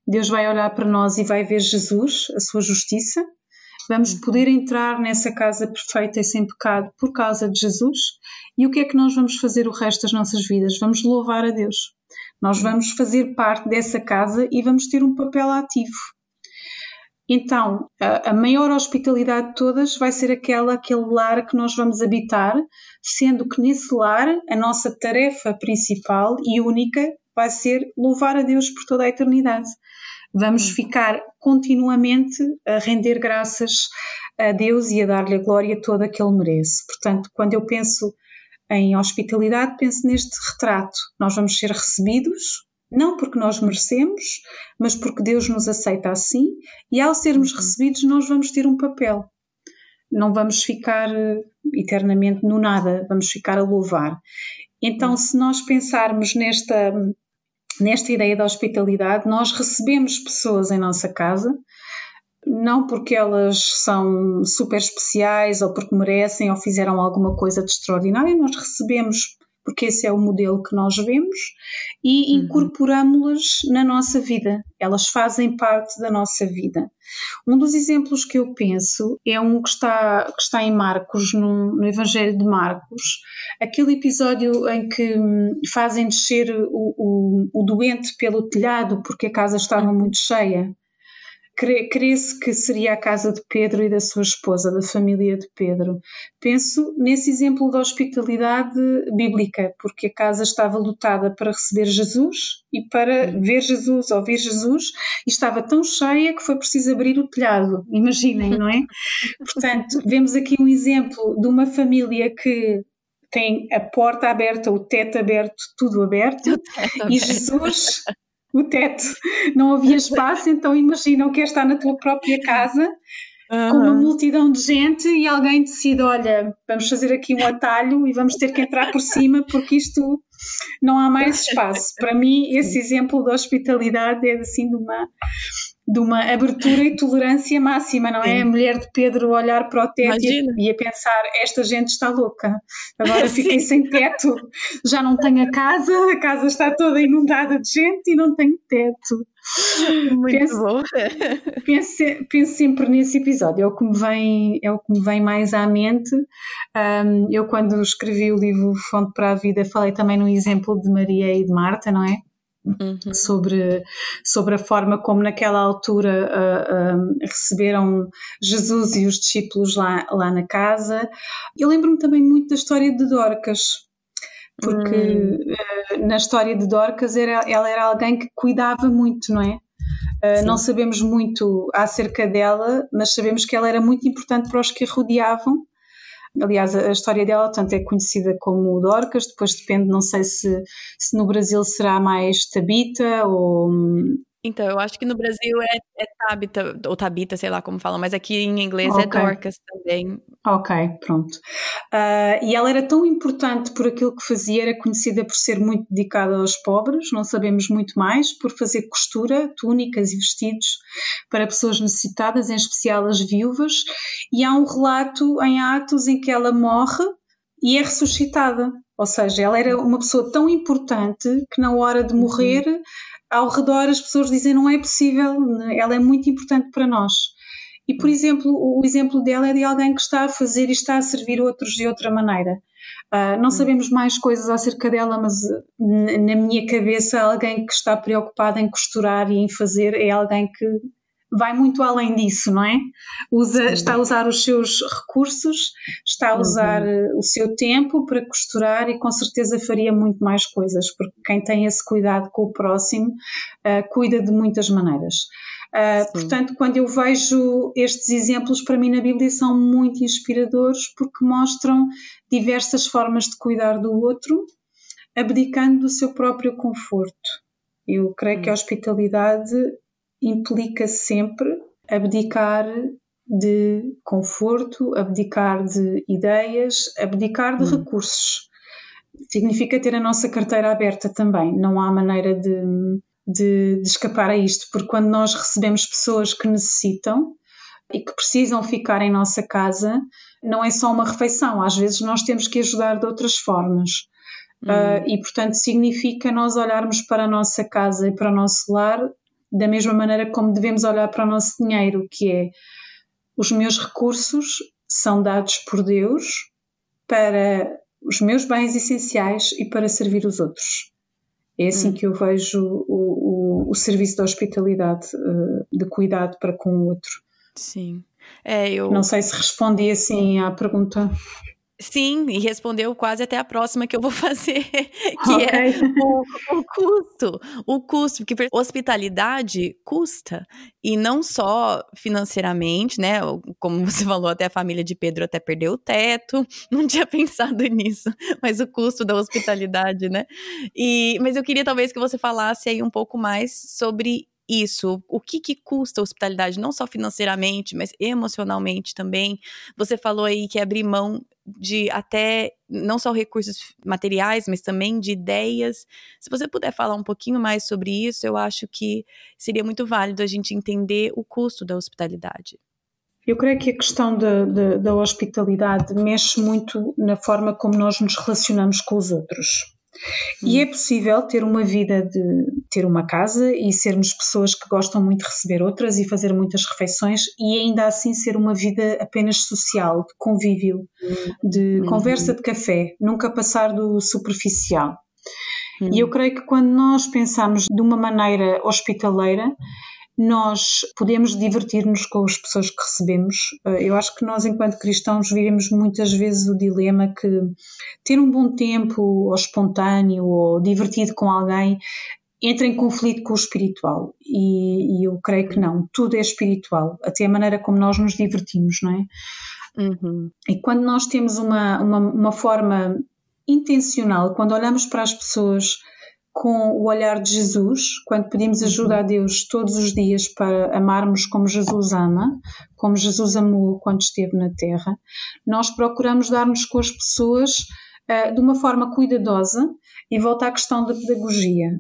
Deus vai olhar para nós e vai ver Jesus, a sua justiça. Vamos uhum. poder entrar nessa casa perfeita e sem pecado por causa de Jesus. E o que é que nós vamos fazer o resto das nossas vidas? Vamos louvar a Deus. Nós vamos fazer parte dessa casa e vamos ter um papel ativo. Então, a, maior hospitalidade de todas vai ser aquela, aquele lar que nós vamos habitar, sendo que nesse lar a nossa tarefa principal e única vai ser louvar a Deus por toda a eternidade. Vamos hum. ficar continuamente a render graças a Deus e a dar-lhe a glória toda que Ele merece. Portanto, quando eu penso em hospitalidade, penso neste retrato. Nós vamos ser recebidos, não porque nós merecemos, mas porque Deus nos aceita assim, e ao sermos uhum. recebidos, nós vamos ter um papel. Não vamos ficar eh, eternamente no nada, vamos ficar a louvar. Então, hum. se nós pensarmos nesta, nesta ideia da hospitalidade, nós recebemos pessoas em nossa casa, não porque elas são super especiais ou porque merecem ou fizeram alguma coisa de extraordinário, nós recebemos porque esse é o modelo que nós vemos, e uhum. incorporamos-las na nossa vida. Elas fazem parte da nossa vida. Um dos exemplos que eu penso é um que está, que está em Marcos, no, no Evangelho de Marcos, aquele episódio em que hum, fazem descer o, o, o doente pelo telhado porque a casa estava uhum. muito cheia crê-se que seria a casa de Pedro e da sua esposa, da família de Pedro. Penso nesse exemplo da hospitalidade bíblica, porque a casa estava lotada para receber Jesus e para ver Jesus, ouvir Jesus, e estava tão cheia que foi preciso abrir o telhado. Imaginem, não é? Portanto, vemos aqui um exemplo de uma família que tem a porta aberta, o teto aberto, tudo aberto, teto e Jesus o teto, não havia espaço, então imagina o que é estar na tua própria casa Uhum. com uma multidão de gente e alguém decide: olha, vamos fazer aqui um atalho e vamos ter que entrar por cima porque isto não há mais espaço. Para mim, esse exemplo da hospitalidade é assim de uma de uma abertura e tolerância máxima, não é? Sim. A mulher de Pedro olhar para o teto e, e, a pensar: esta gente está louca, agora fiquei sem teto, já não tenho a casa, a casa está toda inundada de gente e não tenho teto. Muito penso, bom. penso, penso, sempre nesse episódio, é o que me vem, é o que me vem mais à mente. Um, eu, quando escrevi o livro Fonte para a Vida, falei também no exemplo de Maria e de Marta, não é? Uhum. Sobre, sobre a forma como naquela altura uh, uh, receberam Jesus e os discípulos lá, lá na casa. Eu lembro-me também muito da história de Dorcas, porque uh, na história de Dorcas era, ela era alguém que cuidava muito, não é? não sabemos muito acerca dela, mas sabemos que ela era muito importante para os que a rodeavam Aliás, a história dela, tanto é conhecida como Dorcas, depois depende, não sei se, se no Brasil será mais Tabita ou. Então, eu acho que no Brasil é, é Tabita, ou Tabita, sei lá como falam, mas aqui em inglês é okay. é Dorcas também. Ok, pronto. Uh, e ela era tão importante por aquilo que fazia, era conhecida por ser muito dedicada aos pobres, não sabemos muito mais, por fazer costura, túnicas e vestidos para pessoas necessitadas, em especial as viúvas. E há um relato em Atos em que ela morre e é ressuscitada. Ou seja, ela era uma pessoa tão importante que na hora de morrer, uhum. Ao redor as pessoas dizem não é possível, ela é muito importante para nós. E, por exemplo, o exemplo dela é de alguém que está a fazer e está a servir outros de outra maneira. Uh, não hum. sabemos mais coisas acerca dela, mas na minha cabeça, alguém que está preocupado em costurar e em fazer é alguém que vai muito além disso, não é? Usa, está a usar os seus recursos, está a usar uhum. o seu tempo para costurar e com certeza faria muito mais coisas, porque quem tem esse cuidado com o próximo uh, cuida de muitas maneiras. Uh, portanto, quando eu vejo estes exemplos, para mim na Bíblia são muito inspiradores porque mostram diversas formas de cuidar do outro, abdicando do seu próprio conforto. Eu creio que a hospitalidade implica sempre abdicar de conforto, abdicar de ideias, abdicar de hum. recursos. Significa ter a nossa carteira aberta também. Não há maneira de de, de escapar a isto, porque quando nós recebemos pessoas que necessitam e que precisam ficar em nossa casa, não é só uma refeição, às vezes nós temos que ajudar de outras formas. Hum. Uh, e, portanto, significa nós olharmos para a nossa casa e para o nosso lar da mesma maneira como devemos olhar para o nosso dinheiro, que é os meus recursos são dados por Deus para os meus bens essenciais e para servir os outros. É assim hum. que eu vejo o, o, o, serviço de hospitalidade, uh, de cuidado para com o outro. Sim. É, eu... Não sei se respondi assim à pergunta. Sim, e respondeu quase até a próxima que eu vou fazer, que é okay. é o, o, custo. O custo, porque hospitalidade custa, e não só financeiramente, né? Como você falou, até a família de Pedro até perdeu o teto, não tinha pensado nisso, mas o custo da hospitalidade, né? E, mas eu queria talvez que você falasse aí um pouco mais sobre isso? O que, que custa a hospitalidade, não só financeiramente, mas emocionalmente também? Você falou aí que abrir mão de até não só recursos materiais, mas também de ideias. Se você puder falar um pouquinho mais sobre isso, eu acho que seria muito válido a gente entender o custo da hospitalidade. Eu creio que a questão da, da, da hospitalidade mexe muito na forma como nós nos relacionamos com os outros. E é possível ter uma vida de ter uma casa e sermos pessoas que gostam muito de receber outras e fazer muitas refeições e ainda assim ser uma vida apenas social, de convívio, de uhum. conversa de café, nunca passar do superficial. Uhum. E eu creio que quando nós pensamos de uma maneira hospitaleira, nós podemos divertir-nos com as pessoas que recebemos. Eh, eu acho que nós, enquanto cristãos, vivemos muitas vezes o dilema que ter um bom tempo, ou espontâneo, ou divertido com alguém, entra em conflito com o espiritual. E, e eu creio que não. Tudo é espiritual, até a maneira como nós nos divertimos, não é? Uhum. E quando nós temos uma, uma, uma forma intencional, quando olhamos para as pessoas com o olhar de Jesus, quando pedimos ajuda a uhum. Deus todos os dias para amarmos como Jesus ama, como Jesus amou quando esteve na Terra, nós procuramos dar-nos com as pessoas uh, de uma forma cuidadosa e volta à questão da pedagogia.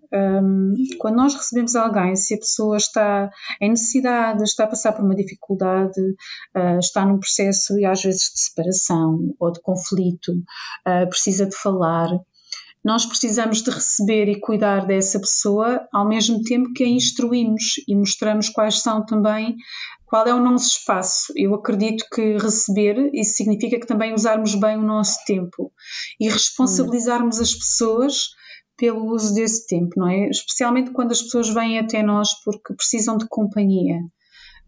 Quando nós recebemos alguém, se a pessoa está em necessidade, está a passar por uma dificuldade, uh, está num processo e às vezes de separação ou de conflito, uh, precisa de falar, nós precisamos de receber e cuidar dessa pessoa ao mesmo tempo que a instruímos e mostramos quais são também qual é o nosso espaço. Eu acredito que receber isso significa que também usarmos bem o nosso tempo e responsabilizarmos as pessoas pelo uso desse tempo, não é? Especialmente quando as pessoas vêm até nós porque precisam de companhia.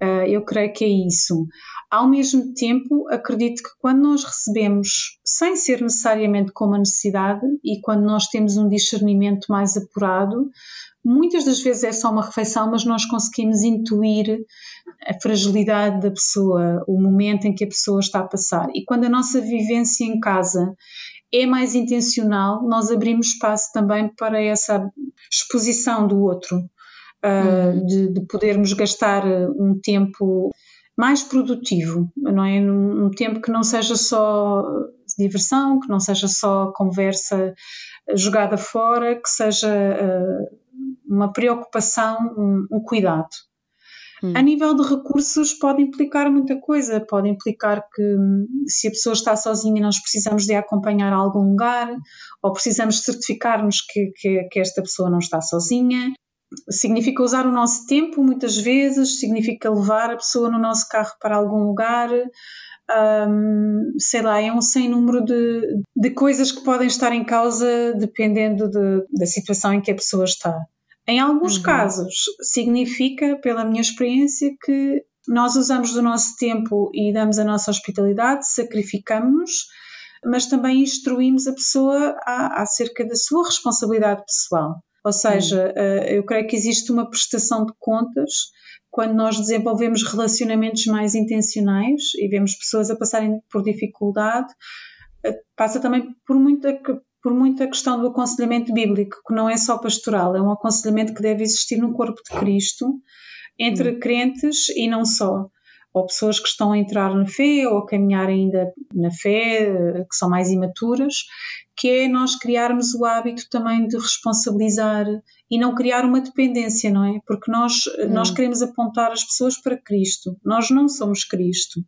Uh, eu creio que é isso. Ao mesmo tempo, acredito que quando nós recebemos, sem ser necessariamente com uma necessidade, e quando nós temos um discernimento mais apurado, muitas das vezes é só uma refeição, mas nós conseguimos intuir a fragilidade da pessoa, o momento em que a pessoa está a passar. E quando a nossa vivência em casa é mais intencional, nós abrimos espaço também para essa exposição do outro, uhum. de, de podermos gastar um tempo mais produtivo, não é? Num tempo que não seja só diversão, que não seja só conversa jogada fora, que seja uh, uma preocupação, um, um cuidado. Hum. A nível de recursos pode implicar muita coisa, pode implicar que hum, se a pessoa está sozinha nós precisamos de acompanhar a algum lugar ou precisamos certificar-nos que, que, que esta pessoa não está sozinha significa usar o nosso tempo muitas vezes, significa levar a pessoa no nosso carro para algum lugar, um, sei lá, é um sem número de, de coisas que podem estar em causa dependendo de, da situação em que a pessoa está. Em alguns uhum. casos, significa, pela minha experiência, que nós usamos o nosso tempo e damos a nossa hospitalidade, sacrificamos, mas também instruímos a pessoa acerca da sua responsabilidade pessoal. Ou seja, eh, eu creio que existe uma prestação de contas quando nós desenvolvemos relacionamentos mais intencionais e vemos pessoas a passarem por dificuldade, eh, passa também por muita, por muita questão do aconselhamento bíblico, que não é só pastoral, é um aconselhamento que deve existir no corpo de Cristo, entre hum. crentes e não só. Ou pessoas que estão a entrar na fé ou a caminhar ainda na fé, eh, que são mais imaturas, que é nós criarmos o hábito também de responsabilizar e não criar uma dependência, não é? Porque nós, hum. nós queremos apontar as pessoas para Cristo. Nós não somos Cristo.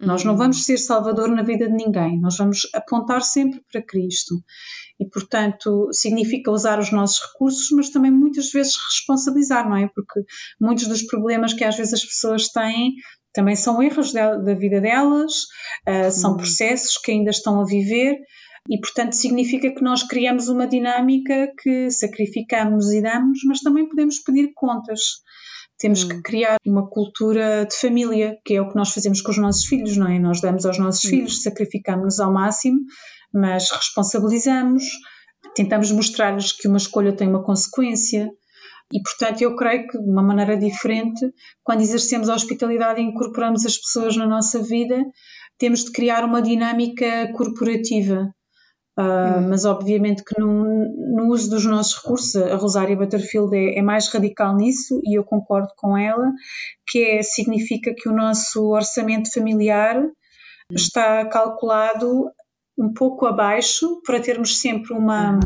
Nós não hum. vamos ser Salvador na vida de ninguém. Nós vamos apontar sempre para Cristo. E, portanto, significa usar os nossos recursos, mas também muitas vezes responsabilizar, não é? Porque muitos dos problemas que às vezes as pessoas têm também são erros da, da vida delas, uh, são hum. processos que ainda estão a viver e, portanto, significa que nós criamos uma dinâmica que sacrificamos e damos, mas também podemos pedir contas. Temos hum. que criar uma cultura de família, que é o que nós fazemos com os nossos filhos, não é? Nós damos aos nossos hum. filhos, sacrificamos-nos ao máximo, mas responsabilizamos, tentamos mostrar-lhes que uma escolha tem uma consequência. E, portanto, eu creio que de uma maneira diferente, quando exercemos a hospitalidade e incorporamos as pessoas na nossa vida, temos de criar uma dinâmica corporativa. Uh, Mas obviamente que no, no, uso dos nossos recursos, a Rosária Butterfield é, é, mais radical nisso e eu concordo com ela, que é, significa que o nosso orçamento familiar hum. está calculado um pouco abaixo para termos sempre uma,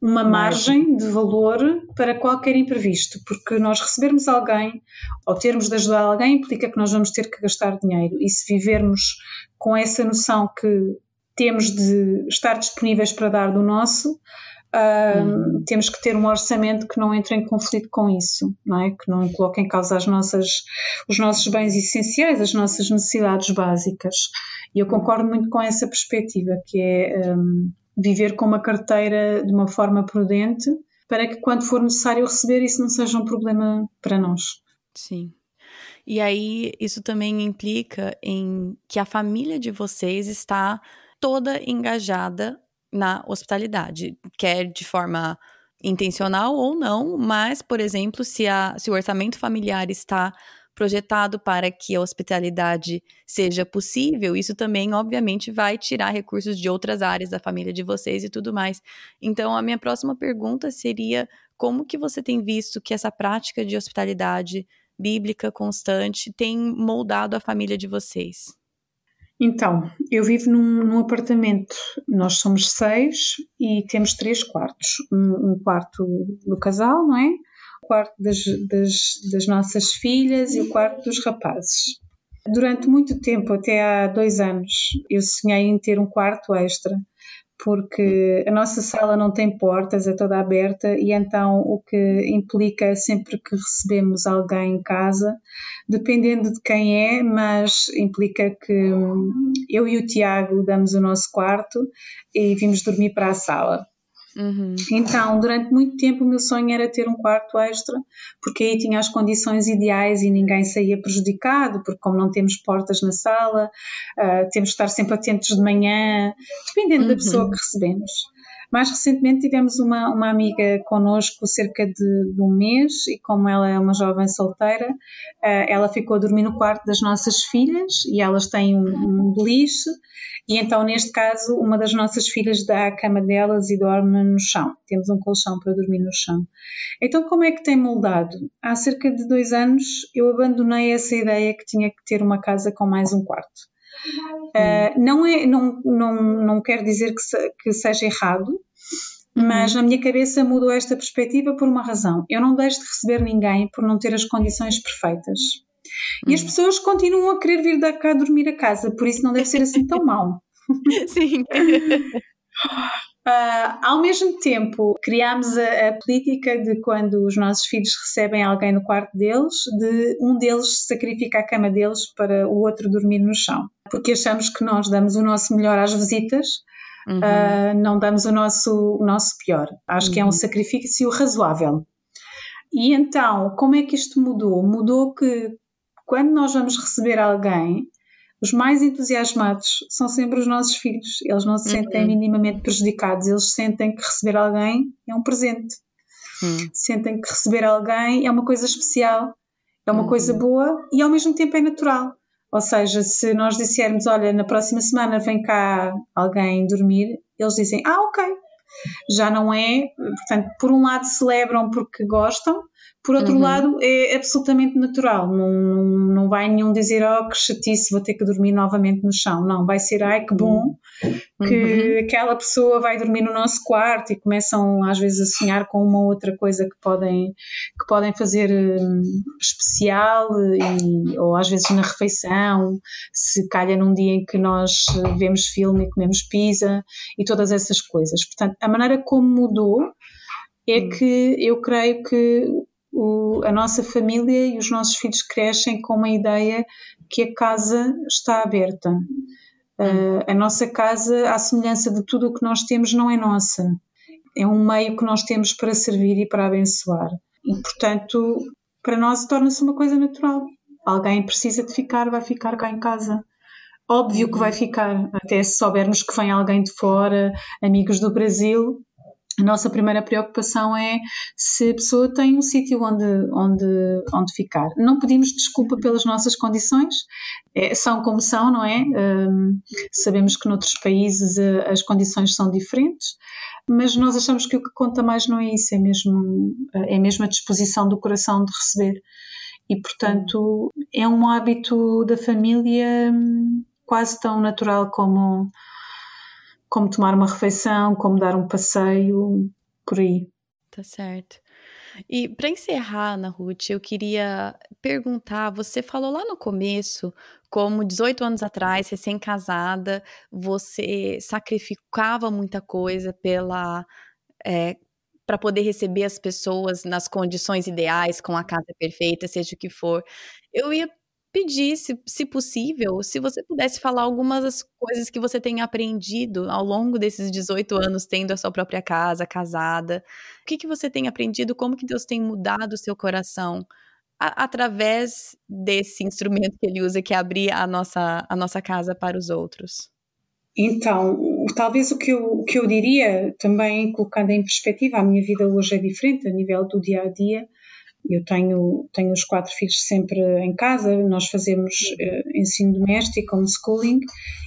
uma margem de valor para qualquer imprevisto, porque nós recebermos alguém ou termos de ajudar alguém implica que nós vamos ter que gastar dinheiro e se vivermos com essa noção que temos de estar disponíveis para dar do nosso, uh, uhum. temos que ter um orçamento que não entre em conflito com isso, não é? Que não coloque em causa as nossas, os nossos bens essenciais, as nossas necessidades básicas. E eu concordo muito com essa perspectiva, que é um, viver com uma carteira de uma forma prudente para que quando for necessário receber isso não seja um problema para nós. Sim. E aí, isso também implica em que a família de vocês está toda engajada na hospitalidade, quer de forma intencional ou não, mas, por exemplo, se, a, se o orçamento familiar está projetado para que a hospitalidade seja possível, isso também, obviamente, vai tirar recursos de outras áreas da família de vocês e tudo mais. Então, a minha próxima pergunta seria: como que você tem visto que essa prática de hospitalidade bíblica constante tem moldado a família de vocês? Então, eu vivo num, num, apartamento, nós somos seis e temos três quartos. Um, um quarto do casal, não é? Quarto das, das, das nossas filhas e o quarto dos rapazes. Durante muito tempo, até há dois anos, eu sonhei em ter um quarto extra porque a nossa sala não tem portas, é toda aberta e então o que implica sempre que recebemos alguém em casa, dependendo de quem é, mas implica que hum, eu e o Tiago damos o nosso quarto e vimos dormir para a sala. Uhum. Então, durante muito tempo, o meu sonho era ter um quarto extra, porque aí tinha as condições ideais e ninguém saía prejudicado, porque, como não temos portas na sala, uh, temos de estar sempre atentos de manhã, dependendo uhum. da pessoa que recebemos. Mais recentemente tivemos uma, uma amiga connosco cerca de, de, um mês e como ela é uma jovem solteira, uh, ela ficou a dormir no quarto das nossas filhas e elas têm um, um beliche e então neste caso uma das nossas filhas dá a cama delas e dorme no chão. Temos um colchão para dormir no chão. Então como é que tem moldado? Há cerca de dois anos eu abandonei essa ideia que tinha que ter uma casa com mais um quarto. Uh, não, é, não, não, não quer dizer que, se, que seja errado, uhum. mas na minha cabeça mudou esta perspectiva por uma razão. Eu não deixo de receber ninguém por não ter as condições perfeitas. E as uhum. pessoas continuam a querer vir da cá dormir a casa, por isso não deve ser assim tão mal. Sim. Uh, ao mesmo tempo, criámos a, a, política de quando os nossos filhos recebem alguém no quarto deles, de um deles sacrifica a cama deles para o outro dormir no chão. Porque achamos que nós damos o nosso melhor às visitas, uhum. uh, não damos o nosso, o nosso pior. Acho uhum. que é um uhum. sacrifício razoável. E então, como é que isto mudou? Mudou que quando nós vamos receber alguém, os mais entusiasmados são sempre os nossos filhos. Eles não se uhum. sentem minimamente prejudicados, eles sentem que receber alguém é um presente. Uhum. Sentem que receber alguém é uma coisa especial, é uma uhum. coisa boa e ao mesmo tempo é natural. Ou seja, se nós dissermos, olha, na próxima semana vem cá alguém dormir, eles dizem, ah, ok. Já não é, portanto, por um lado celebram porque gostam, por outro uhum. lado, é absolutamente natural. Não, não, não vai nenhum dizer, oh, que chatice, vou ter que dormir novamente no chão. Não, vai ser, ai, que bom que uhum. aquela pessoa vai dormir no nosso quarto e começam às vezes a sonhar com uma outra coisa que podem, que podem fazer um, especial e, ou às vezes na refeição, se calha num dia em que nós vemos filme e comemos pizza e todas essas coisas. Portanto, a maneira como mudou é hum. que eu creio que o, a nossa família e os nossos filhos crescem com uma ideia que a casa está aberta. Uh, a nossa casa, à semelhança de tudo o que nós temos, não é nossa. É um meio que nós temos para servir e para abençoar. E, portanto, para nós torna-se uma coisa natural. Alguém precisa de ficar, vai ficar cá em casa. Óbvio que vai ficar, até se soubermos que vem alguém de fora, amigos do Brasil, a nossa primeira preocupação é se a pessoa tem um sítio onde, onde, onde ficar. Não pedimos desculpa pelas nossas condições, é, são como são, não é? Um, sabemos que noutros países uh, as condições são diferentes, mas nós achamos que o que conta mais não é isso, é mesmo, é mesmo a disposição do coração de receber. E, portanto, é um hábito da família hum, quase tão natural como como tomar uma refeição, como dar um passeio, por aí. Tá certo. E para encerrar, Ana Ruth, eu queria perguntar: você falou lá no começo como 18 anos atrás, recém-casada, você sacrificava muita coisa pela. É, para poder receber as pessoas nas condições ideais, com a casa perfeita, seja o que for. Eu ia pedir, se, se possível, se você pudesse falar algumas das coisas que você tem aprendido ao longo desses 18 anos, tendo a sua própria casa, casada. O que, que você tem aprendido? Como que Deus tem mudado o seu coração através desse instrumento que ele usa, que é abrir a nossa, a nossa casa para os outros? Então, talvez o que, eu, o que eu diria, também colocando em perspectiva, a minha vida hoje é diferente a nível do dia a dia, eu tenho, tenho os quatro filhos sempre em casa, nós fazemos uh, ensino doméstico, homeschooling,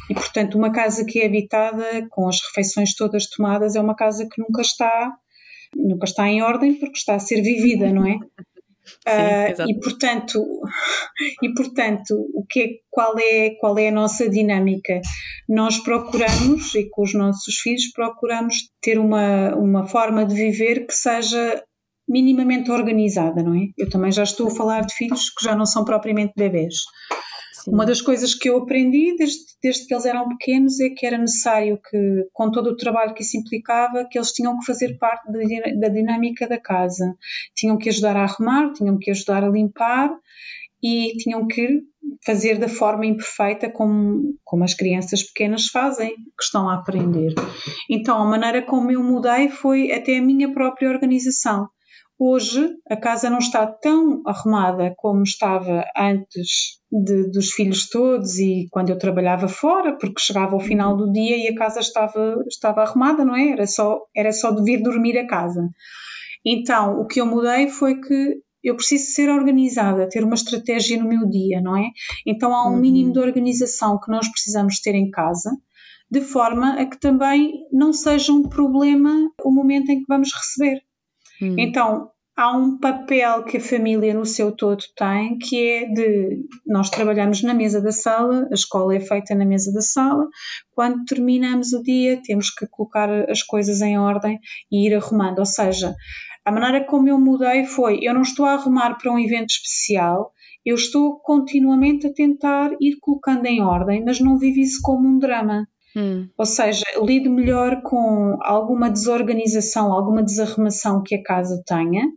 e portanto uma casa que é habitada com as refeições todas tomadas é uma casa que nunca está, nunca está em ordem porque está a ser vivida, não é? Sim, uh, e portanto e portanto o que é, qual é qual é a nossa dinâmica nós procuramos e com os nossos filhos procuramos ter uma uma forma de viver que seja minimamente organizada, não é? Eu também já estou a falar de filhos que já não são propriamente bebés. Sim. Uma das coisas que eu aprendi desde, desde que eles eram pequenos é que era necessário que, com todo o trabalho que isso implicava, que eles tinham que fazer parte da, da dinâmica da casa. Tinham que ajudar a arrumar, tinham que ajudar a limpar e tinham que fazer da forma imperfeita como, como as crianças pequenas fazem, que estão a aprender. Então, a maneira como eu mudei foi até a minha própria organização. Hoje a casa não está tão arrumada como estava antes de, dos filhos todos e quando eu trabalhava fora, porque chegava ao final do dia e a casa estava, estava arrumada, não é? Era só, era só de vir dormir a casa. Então, o que eu mudei foi que eu preciso ser organizada, ter uma estratégia no meu dia, não é? Então há um uhum. mínimo de organização que nós precisamos ter em casa, de forma a que também não seja um problema o momento em que vamos receber. Hum. Então, há um papel que a família no seu todo tem, que é de nós trabalhamos na mesa da sala, a escola é feita na mesa da sala, quando terminamos o dia temos que colocar as coisas em ordem e ir arrumando, ou seja, a maneira como eu mudei foi, eu não estou a arrumar para um evento especial, eu estou continuamente a tentar ir colocando em ordem, mas não vivo isso como um drama. Hum. Ou seja, lido melhor com alguma desorganização, alguma desarrumação que a casa tenha,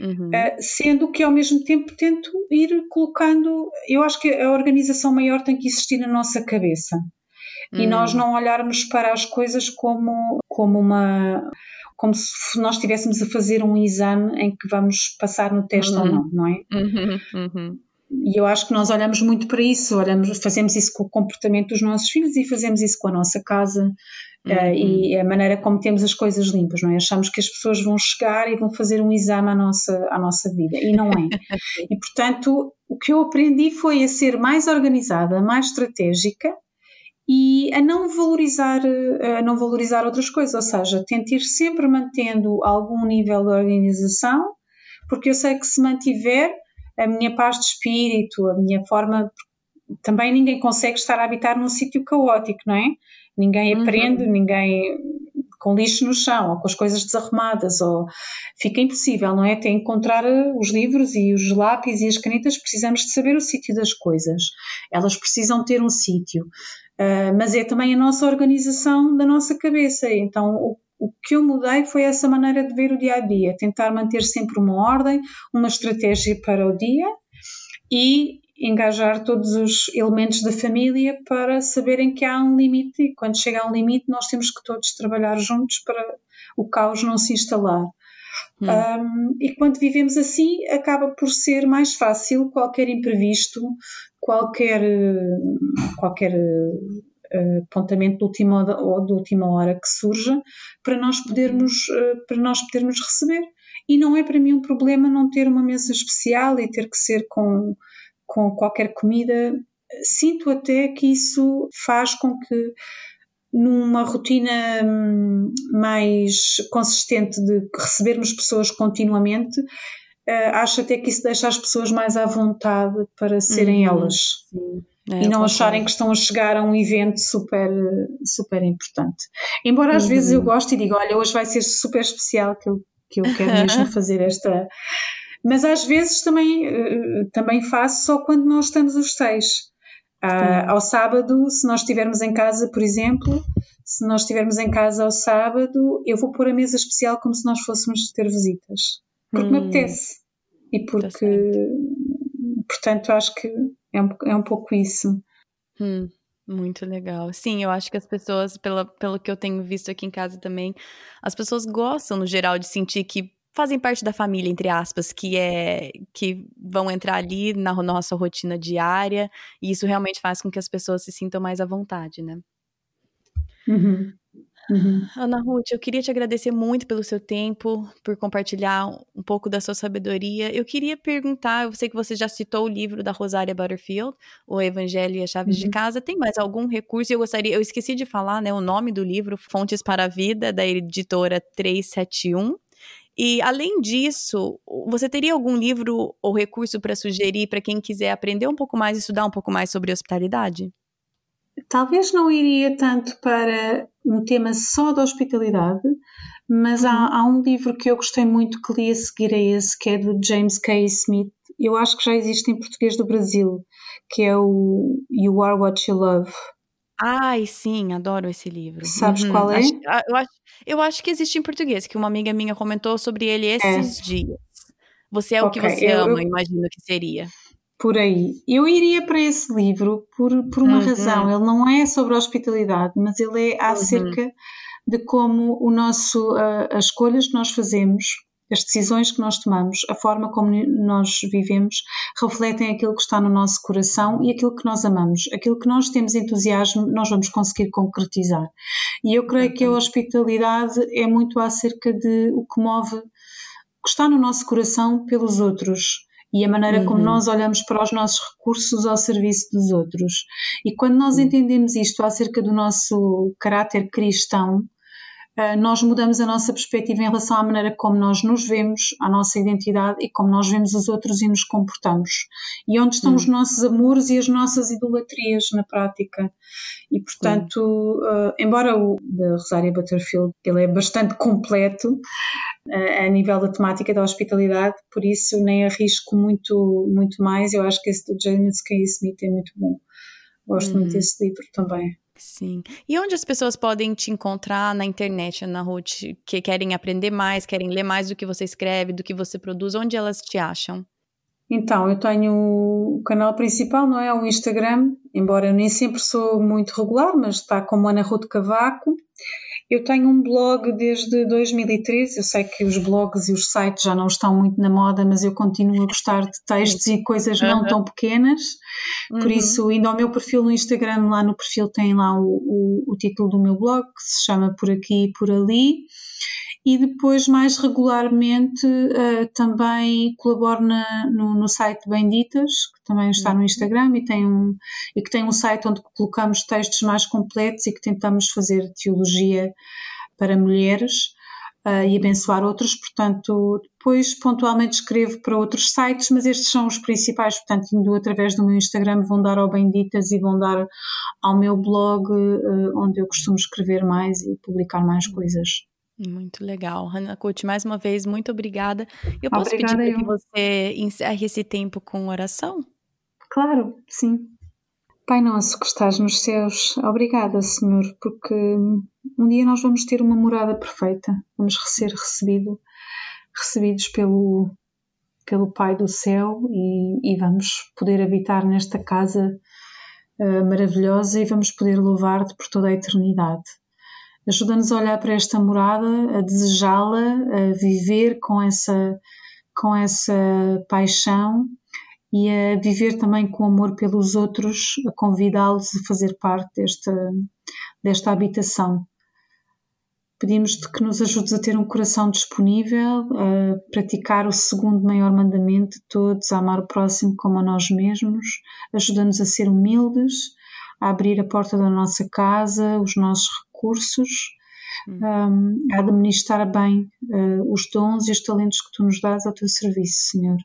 uhum. uh, sendo que ao mesmo tempo tento ir colocando. Eu acho que a organização maior tem que existir na nossa cabeça e nós hum. não olharmos para as coisas como, como uma como se nós estivéssemos a fazer um exame em que vamos passar no teste uhum. ou não, não é? E eu acho que nós olhamos muito para isso, olhamos, fazemos isso com o comportamento dos nossos filhos e fazemos isso com a nossa casa uhum. uh, e a maneira como temos as coisas limpas, não é? Achamos que as pessoas vão chegar e vão fazer um exame à nossa, à nossa vida e não é. e portanto, o que eu aprendi foi a ser mais organizada, mais estratégica e a não valorizar a não valorizar outras coisas, ou seja, tentar ir sempre mantendo algum nível de organização, porque eu sei que se mantiver a minha paz de espírito, a minha forma. Também ninguém consegue estar a habitar num sítio caótico, não é? Ninguém uhum. aprende, uhum. ninguém com lixo no chão ou com as coisas desarrumadas, ou fica impossível, não é? Até encontrar eh, os livros e os lápis e as canetas, precisamos de saber o sítio das coisas. Elas precisam ter um sítio. Uh, mas é também a nossa organização da nossa cabeça. Então, o o que eu mudei foi essa maneira de ver o dia a dia, tentar manter sempre uma ordem, uma estratégia para o dia e engajar todos os elementos da família para saberem que há um limite e quando chega a um limite nós temos que todos trabalhar juntos para o caos não se instalar. Hum. Um, e quando vivemos assim, acaba por ser mais fácil qualquer imprevisto, qualquer, qualquer uh, apontamento de última, de última hora que surja para nós podermos, uh, para nós podermos receber. E não é para mim um problema não ter uma mesa especial e ter que ser com, com qualquer comida. Sinto até que isso faz com que numa rotina hum, mais consistente de recebermos pessoas continuamente, uh, acho até que isso deixa as pessoas mais à vontade para serem uhum. elas. É, e não acharem que estão a chegar a um evento super, super importante. Embora às uhum. vezes eu goste e digo, olha, hoje vai ser super especial que eu, que eu quero mesmo fazer esta. Mas às vezes também, uh, também faço só quando nós estamos os seis. Uh, ao sábado, se nós estivermos em casa, por exemplo, se nós estivermos em casa ao sábado, eu vou pôr a mesa especial como se nós fôssemos ter visitas. Porque hum. me apetece. E porque, portanto, acho que é um, é um pouco isso. Hum. Muito legal. Sim, eu acho que as pessoas, pela, pelo que eu tenho visto aqui em casa também, as pessoas gostam, no geral, de sentir que fazem parte da família, entre aspas, que é que vão entrar ali na nossa rotina diária, e isso realmente faz com que as pessoas se sintam mais à vontade, né? Uhum. Uhum. Ana Ruth, eu queria te agradecer muito pelo seu tempo, por compartilhar um pouco da sua sabedoria. Eu queria perguntar, eu sei que você já citou o livro da Rosária Butterfield, O Evangelho e as Chaves uhum. de Casa. Tem mais algum recurso? Eu gostaria, eu esqueci de falar, né, o nome do livro, Fontes para a Vida, da editora 371. E além disso, você teria algum livro ou recurso para sugerir para quem quiser aprender um pouco mais, estudar um pouco mais sobre hospitalidade? Talvez não iria tanto para um tema só da hospitalidade, mas há, há, um livro que eu gostei muito que li a seguir a esse, que é do James K. Smith. Eu acho que já existe em português do Brasil, que é o You Are What You Love. Ai, sim, adoro esse livro. Sabes uhum. qual é? Acho, ah, eu, acho, eu acho que existe em português, que uma amiga minha comentou sobre ele é. esses é. dias. Você é okay. o que você eu, ama, imagino que seria. Por aí. Eu iria para esse livro por, por uma uhum. razão. Ele não é sobre hospitalidade, mas ele é uhum. acerca uhum. de como o nosso, as escolhas que nós fazemos as decisões que nós tomamos, a forma como nós vivemos, refletem aquilo que está no nosso coração e aquilo que nós amamos. Aquilo que nós temos entusiasmo, nós vamos conseguir concretizar. E eu creio que a hospitalidade é muito acerca de o que move, o que está no nosso coração pelos outros e a maneira uhum. como nós olhamos para os nossos recursos ao serviço dos outros. E quando nós entendemos isto acerca do nosso caráter cristão, eh, nós mudamos a nossa perspectiva em relação à maneira como nós nos vemos, à nossa identidade e como nós vemos os outros e nos comportamos. E onde estão hum. os nossos amores e as nossas idolatrias na prática. E, portanto, uh, embora o da Rosária Butterfield ele é bastante completo a nível da temática da hospitalidade, por isso nem arrisco muito, muito mais. Eu acho que esse do James K. Smith é muito bom. Gosto muito uhum. desse livro também. Sim. E onde as pessoas podem te encontrar na internet, Ana Ruth, que querem aprender mais, querem ler mais do que você escreve, do que você produz, onde elas te acham? Então, eu tenho o canal principal, não é? O Instagram, embora eu nem sempre sou muito regular, mas está como Ana Ruth Cavaco. Eu tenho um blog desde 2013. Eu sei que os blogs e os sites já não estão muito na moda, mas eu continuo a gostar de textos e coisas não uhum. tão pequenas. Por uhum. isso, indo ao meu perfil no Instagram, lá no perfil tem lá o, o, o título do meu blog, que se chama Por Aqui e Por Ali e depois mais regularmente uh, também colaboro na, no, no, site Benditas, que também está no uhum. Instagram e, tem um, e que tem um site onde colocamos textos mais completos e que tentamos fazer teologia para mulheres uh, e abençoar outros, portanto depois pontualmente escrevo para outros sites, mas estes são os principais, portanto indo através do meu Instagram vão dar ao Benditas e vão dar ao meu blog uh, onde eu costumo escrever mais e publicar mais coisas. Muito legal. Hannah Kut, mais uma vez, muito obrigada. Eu posso obrigada pedir para que você encerre esse tempo com oração? Claro, sim. Pai nosso que estás nos céus, obrigada, Senhor, porque um dia nós vamos ter uma morada perfeita, vamos ser recebido, recebidos pelo, pelo Pai do céu e, e vamos poder habitar nesta casa uh, maravilhosa e vamos poder louvar-te por toda a eternidade. Ajuda-nos a olhar para esta morada, a desejá-la, a viver com essa, com essa paixão e a viver também com amor pelos outros, a convidá-los a fazer parte desta, desta habitação. Pedimos-te que nos ajudes a ter um coração disponível, a praticar o segundo maior mandamento de todos, a amar o próximo como a nós mesmos. Ajuda-nos a ser humildes, a abrir a porta da nossa casa, os nossos recursos, um, a administrar bem uh, os dons e os talentos que tu nos dás ao teu serviço, Senhor.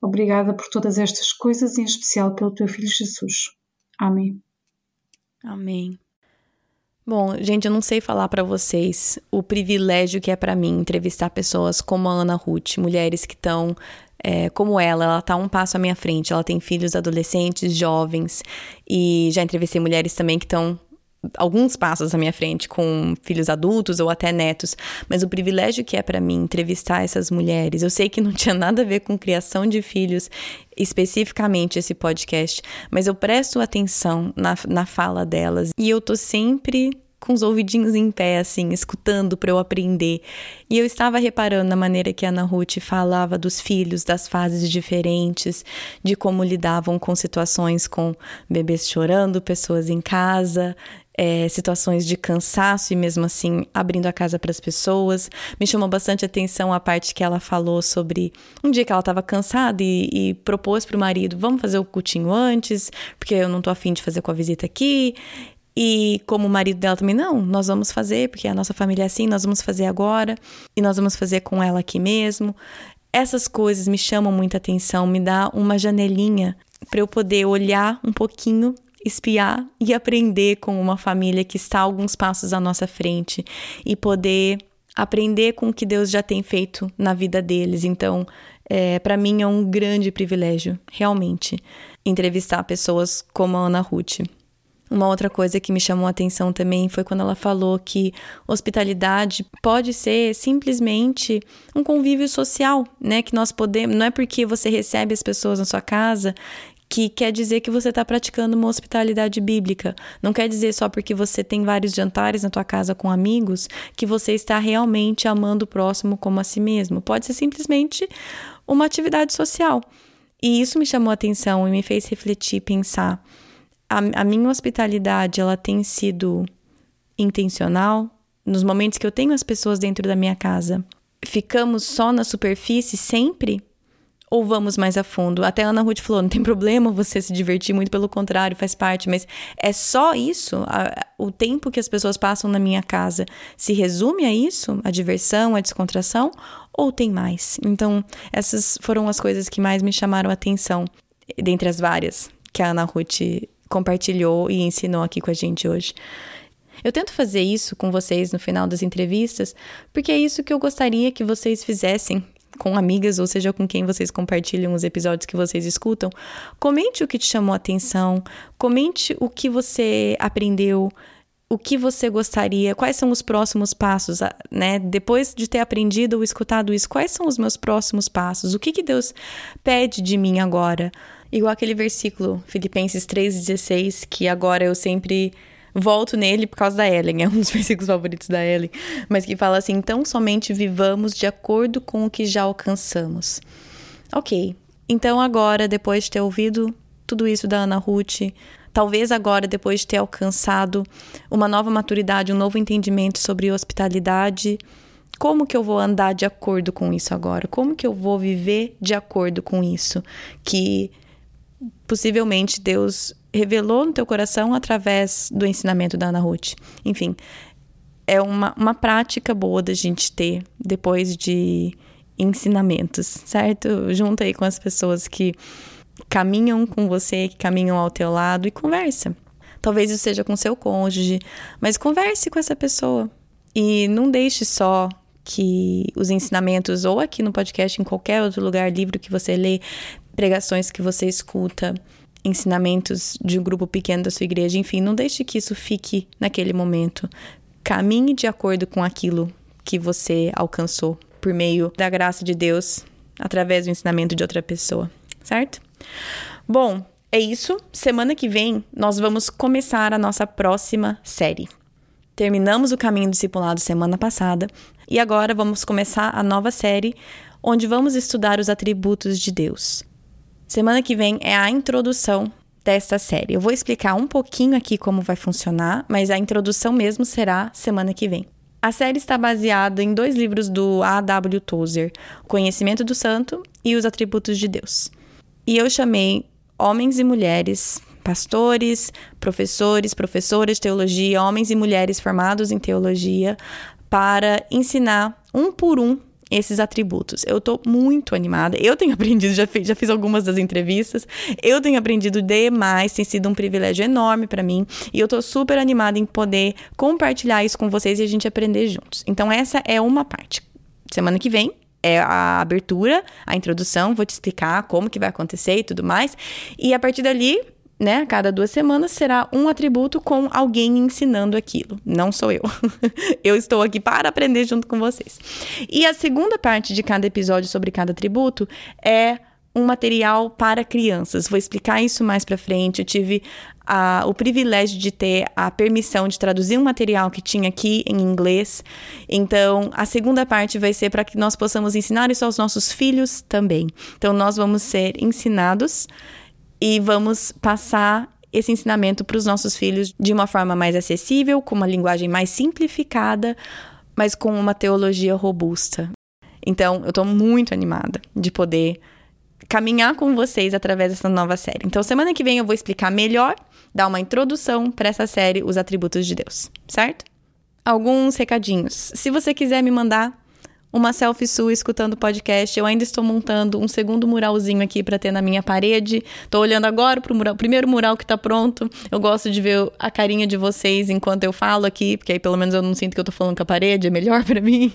Obrigada por todas estas coisas, em especial pelo teu Filho Jesus. Amém. Amém. Bom, gente, eu não sei falar para vocês o privilégio que é para mim entrevistar pessoas como a Ana Ruth, mulheres que estão é, como ela, ela está um passo à minha frente. Ela tem filhos adolescentes, jovens, e já entrevistei mulheres também que estão alguns passos à minha frente com filhos adultos ou até netos, mas o privilégio que é para mim entrevistar essas mulheres. Eu sei que não tinha nada a ver com criação de filhos especificamente esse podcast, mas eu presto atenção na, na fala delas e eu tô sempre com os ouvidinhos em pé, assim, escutando para eu aprender. E eu estava reparando na maneira que a Ana Ruth falava dos filhos, das fases diferentes, de como lidavam com situações com bebês chorando, pessoas em casa, é, situações de cansaço e mesmo assim abrindo a casa para as pessoas. Me chamou bastante atenção a parte que ela falou sobre um dia que ela estava cansada e, e propôs para o marido: vamos fazer o cultinho antes, porque eu não tô afim de fazer com a visita aqui. E como o marido dela também, não, nós vamos fazer, porque a nossa família é assim, nós vamos fazer agora, e nós vamos fazer com ela aqui mesmo. Essas coisas me chamam muita atenção, me dá uma janelinha para eu poder olhar um pouquinho espiar e aprender com uma família que está alguns passos à nossa frente e poder aprender com o que Deus já tem feito na vida deles. Então, é, para mim é um grande privilégio, realmente, entrevistar pessoas como a Ana Ruth. Uma outra coisa que me chamou a atenção também foi quando ela falou que hospitalidade pode ser simplesmente um convívio social, né? Que nós podemos, não é porque você recebe as pessoas na sua casa que quer dizer que você está praticando uma hospitalidade bíblica. Não quer dizer só porque você tem vários jantares na tua casa com amigos que você está realmente amando o próximo como a si mesmo. Pode ser simplesmente uma atividade social. E isso me chamou a atenção e me fez refletir, pensar. A, a minha hospitalidade, ela tem sido intencional nos momentos que eu tenho as pessoas dentro da minha casa. Ficamos só na superfície sempre? Ou vamos mais a fundo? Até a Ana Ruth falou: não tem problema você se divertir, muito pelo contrário, faz parte, mas é só isso? O tempo que as pessoas passam na minha casa se resume a isso? A diversão, a descontração? Ou tem mais? Então, essas foram as coisas que mais me chamaram a atenção, dentre as várias que a Ana Ruth compartilhou e ensinou aqui com a gente hoje. Eu tento fazer isso com vocês no final das entrevistas, porque é isso que eu gostaria que vocês fizessem com amigas, ou seja, com quem vocês compartilham os episódios que vocês escutam, comente o que te chamou a atenção, comente o que você aprendeu, o que você gostaria, quais são os próximos passos, né? Depois de ter aprendido ou escutado isso, quais são os meus próximos passos? O que, que Deus pede de mim agora? Igual aquele versículo, Filipenses 3,16, que agora eu sempre volto nele por causa da Ellen, é um dos versículos favoritos da Ellen, mas que fala assim: então somente vivamos de acordo com o que já alcançamos. Ok, então agora, depois de ter ouvido tudo isso da Ana Ruth, talvez agora, depois de ter alcançado uma nova maturidade, um novo entendimento sobre hospitalidade, como que eu vou andar de acordo com isso agora? Como que eu vou viver de acordo com isso? Que possivelmente Deus revelou no teu coração através do ensinamento da Ana Ruth. Enfim, é uma, uma prática boa da gente ter depois de ensinamentos, certo? Junta aí com as pessoas que caminham com você, que caminham ao teu lado e conversa. Talvez isso seja com seu cônjuge, mas converse com essa pessoa. E não deixe só que os ensinamentos, ou aqui no podcast, em qualquer outro lugar, livro que você lê, pregações que você escuta, ensinamentos de um grupo pequeno da sua igreja, enfim, não deixe que isso fique naquele momento. Caminhe de acordo com aquilo que você alcançou por meio da graça de Deus, através do ensinamento de outra pessoa, certo? Bom, é isso. Semana que vem nós vamos começar a nossa próxima série. Terminamos o caminho discipulado semana passada e agora vamos começar a nova série onde vamos estudar os atributos de Deus. Semana que vem é a introdução desta série. Eu vou explicar um pouquinho aqui como vai funcionar, mas a introdução mesmo será semana que vem. A série está baseada em dois livros do A.W. Tozer, Conhecimento do Santo e Os Atributos de Deus. E eu chamei homens e mulheres, pastores, professores, professoras de teologia, homens e mulheres formados em teologia, para ensinar um por um esses atributos. Eu tô muito animada. Eu tenho aprendido, já fiz, já fiz algumas das entrevistas. Eu tenho aprendido demais, tem sido um privilégio enorme para mim. E eu tô super animada em poder compartilhar isso com vocês e a gente aprender juntos. Então, essa é uma parte. Semana que vem é a abertura, a introdução, vou te explicar como que vai acontecer e tudo mais. E a partir dali, né, a cada duas semanas será um atributo com alguém ensinando aquilo. Não sou eu. eu estou aqui para aprender junto com vocês. E a segunda parte de cada episódio sobre cada atributo é um material para crianças. Vou explicar isso mais para frente. Eu tive a, o privilégio de ter a permissão de traduzir um material que tinha aqui em inglês. Então, a segunda parte vai ser para que nós possamos ensinar isso aos nossos filhos também. Então, nós vamos ser ensinados e vamos passar esse ensinamento para os nossos filhos de uma forma mais acessível, com uma linguagem mais simplificada, mas com uma teologia robusta. Então, eu estou muito animada de poder caminhar com vocês através dessa nova série. Então, semana que vem eu vou explicar melhor, dar uma introdução para essa série, Os Atributos de Deus, certo? Alguns recadinhos. Se você quiser me mandar uma selfie sua escutando o podcast. Eu ainda estou montando um segundo muralzinho aqui para ter na minha parede. Tô olhando agora pro mural, primeiro mural que tá pronto. Eu gosto de ver a carinha de vocês enquanto eu falo aqui, porque aí pelo menos eu não sinto que eu tô falando com a parede, é melhor para mim.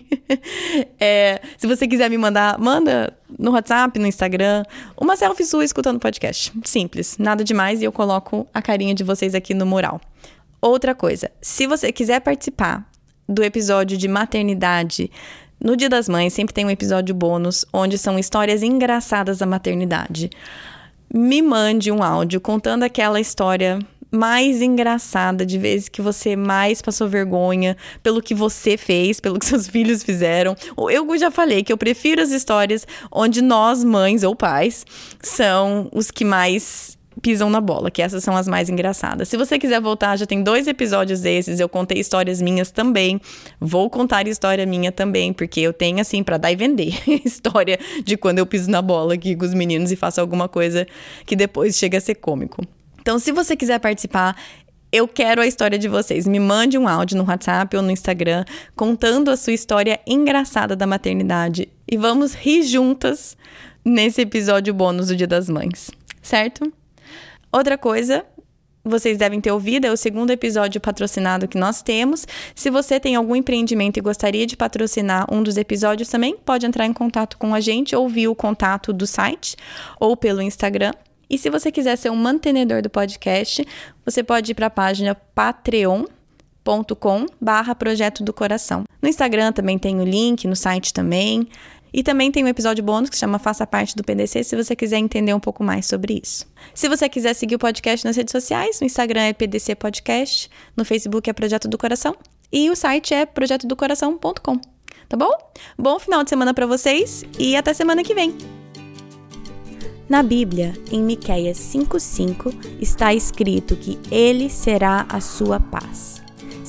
é, se você quiser me mandar, manda no WhatsApp, no Instagram, uma selfie sua escutando o podcast. Simples, nada demais e eu coloco a carinha de vocês aqui no mural. Outra coisa, se você quiser participar do episódio de maternidade no Dia das Mães sempre tem um episódio bônus onde são histórias engraçadas da maternidade. Me mande um áudio contando aquela história mais engraçada, de vezes que você mais passou vergonha pelo que você fez, pelo que seus filhos fizeram. Eu já falei que eu prefiro as histórias onde nós, mães ou pais, são os que mais pisam na bola, que essas são as mais engraçadas. Se você quiser voltar, já tem dois episódios desses, eu contei histórias minhas também. Vou contar história minha também, porque eu tenho assim para dar e vender história de quando eu piso na bola aqui com os meninos e faço alguma coisa que depois chega a ser cômico. Então, se você quiser participar, eu quero a história de vocês. Me mande um áudio no WhatsApp ou no Instagram contando a sua história engraçada da maternidade e vamos rir juntas nesse episódio bônus do Dia das Mães, certo? Outra coisa vocês devem ter ouvido, é o segundo episódio patrocinado que nós temos. Se você tem algum empreendimento e gostaria de patrocinar um dos episódios também, pode entrar em contato com a gente, ouvir o contato do site ou pelo Instagram. E se você quiser ser um mantenedor do podcast, você pode ir para a página patreon.com barra Projeto do Coração. No Instagram também tem o link, no site também. E também tem um episódio bônus que se chama Faça Parte do PDC, se você quiser entender um pouco mais sobre isso. Se você quiser seguir o podcast nas redes sociais, no Instagram é PDC Podcast, no Facebook é Projeto do Coração e o site é projetodocoração.com. Tá bom? Bom final de semana para vocês e até semana que vem. Na Bíblia, em Miqueias 5:5, está escrito que ele será a sua paz.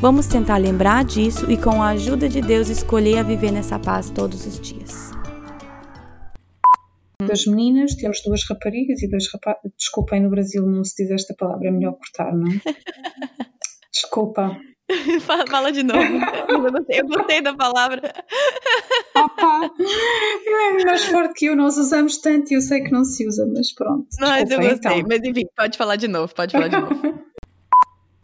Vamos tentar lembrar disso e, com a ajuda de Deus, escolher a viver nessa paz todos os dias. Das meninas, temos duas raparigas e dois rapazes. Desculpem, no Brasil não se diz esta palavra, é melhor cortar, não é? Desculpa. Fala de novo. Eu gostei, eu gostei da palavra. Opa! É mais forte que eu, nós usamos tanto e eu sei que não se usa, mas pronto. Mas eu gostei. Então. Mas enfim, pode falar de novo, pode falar de novo.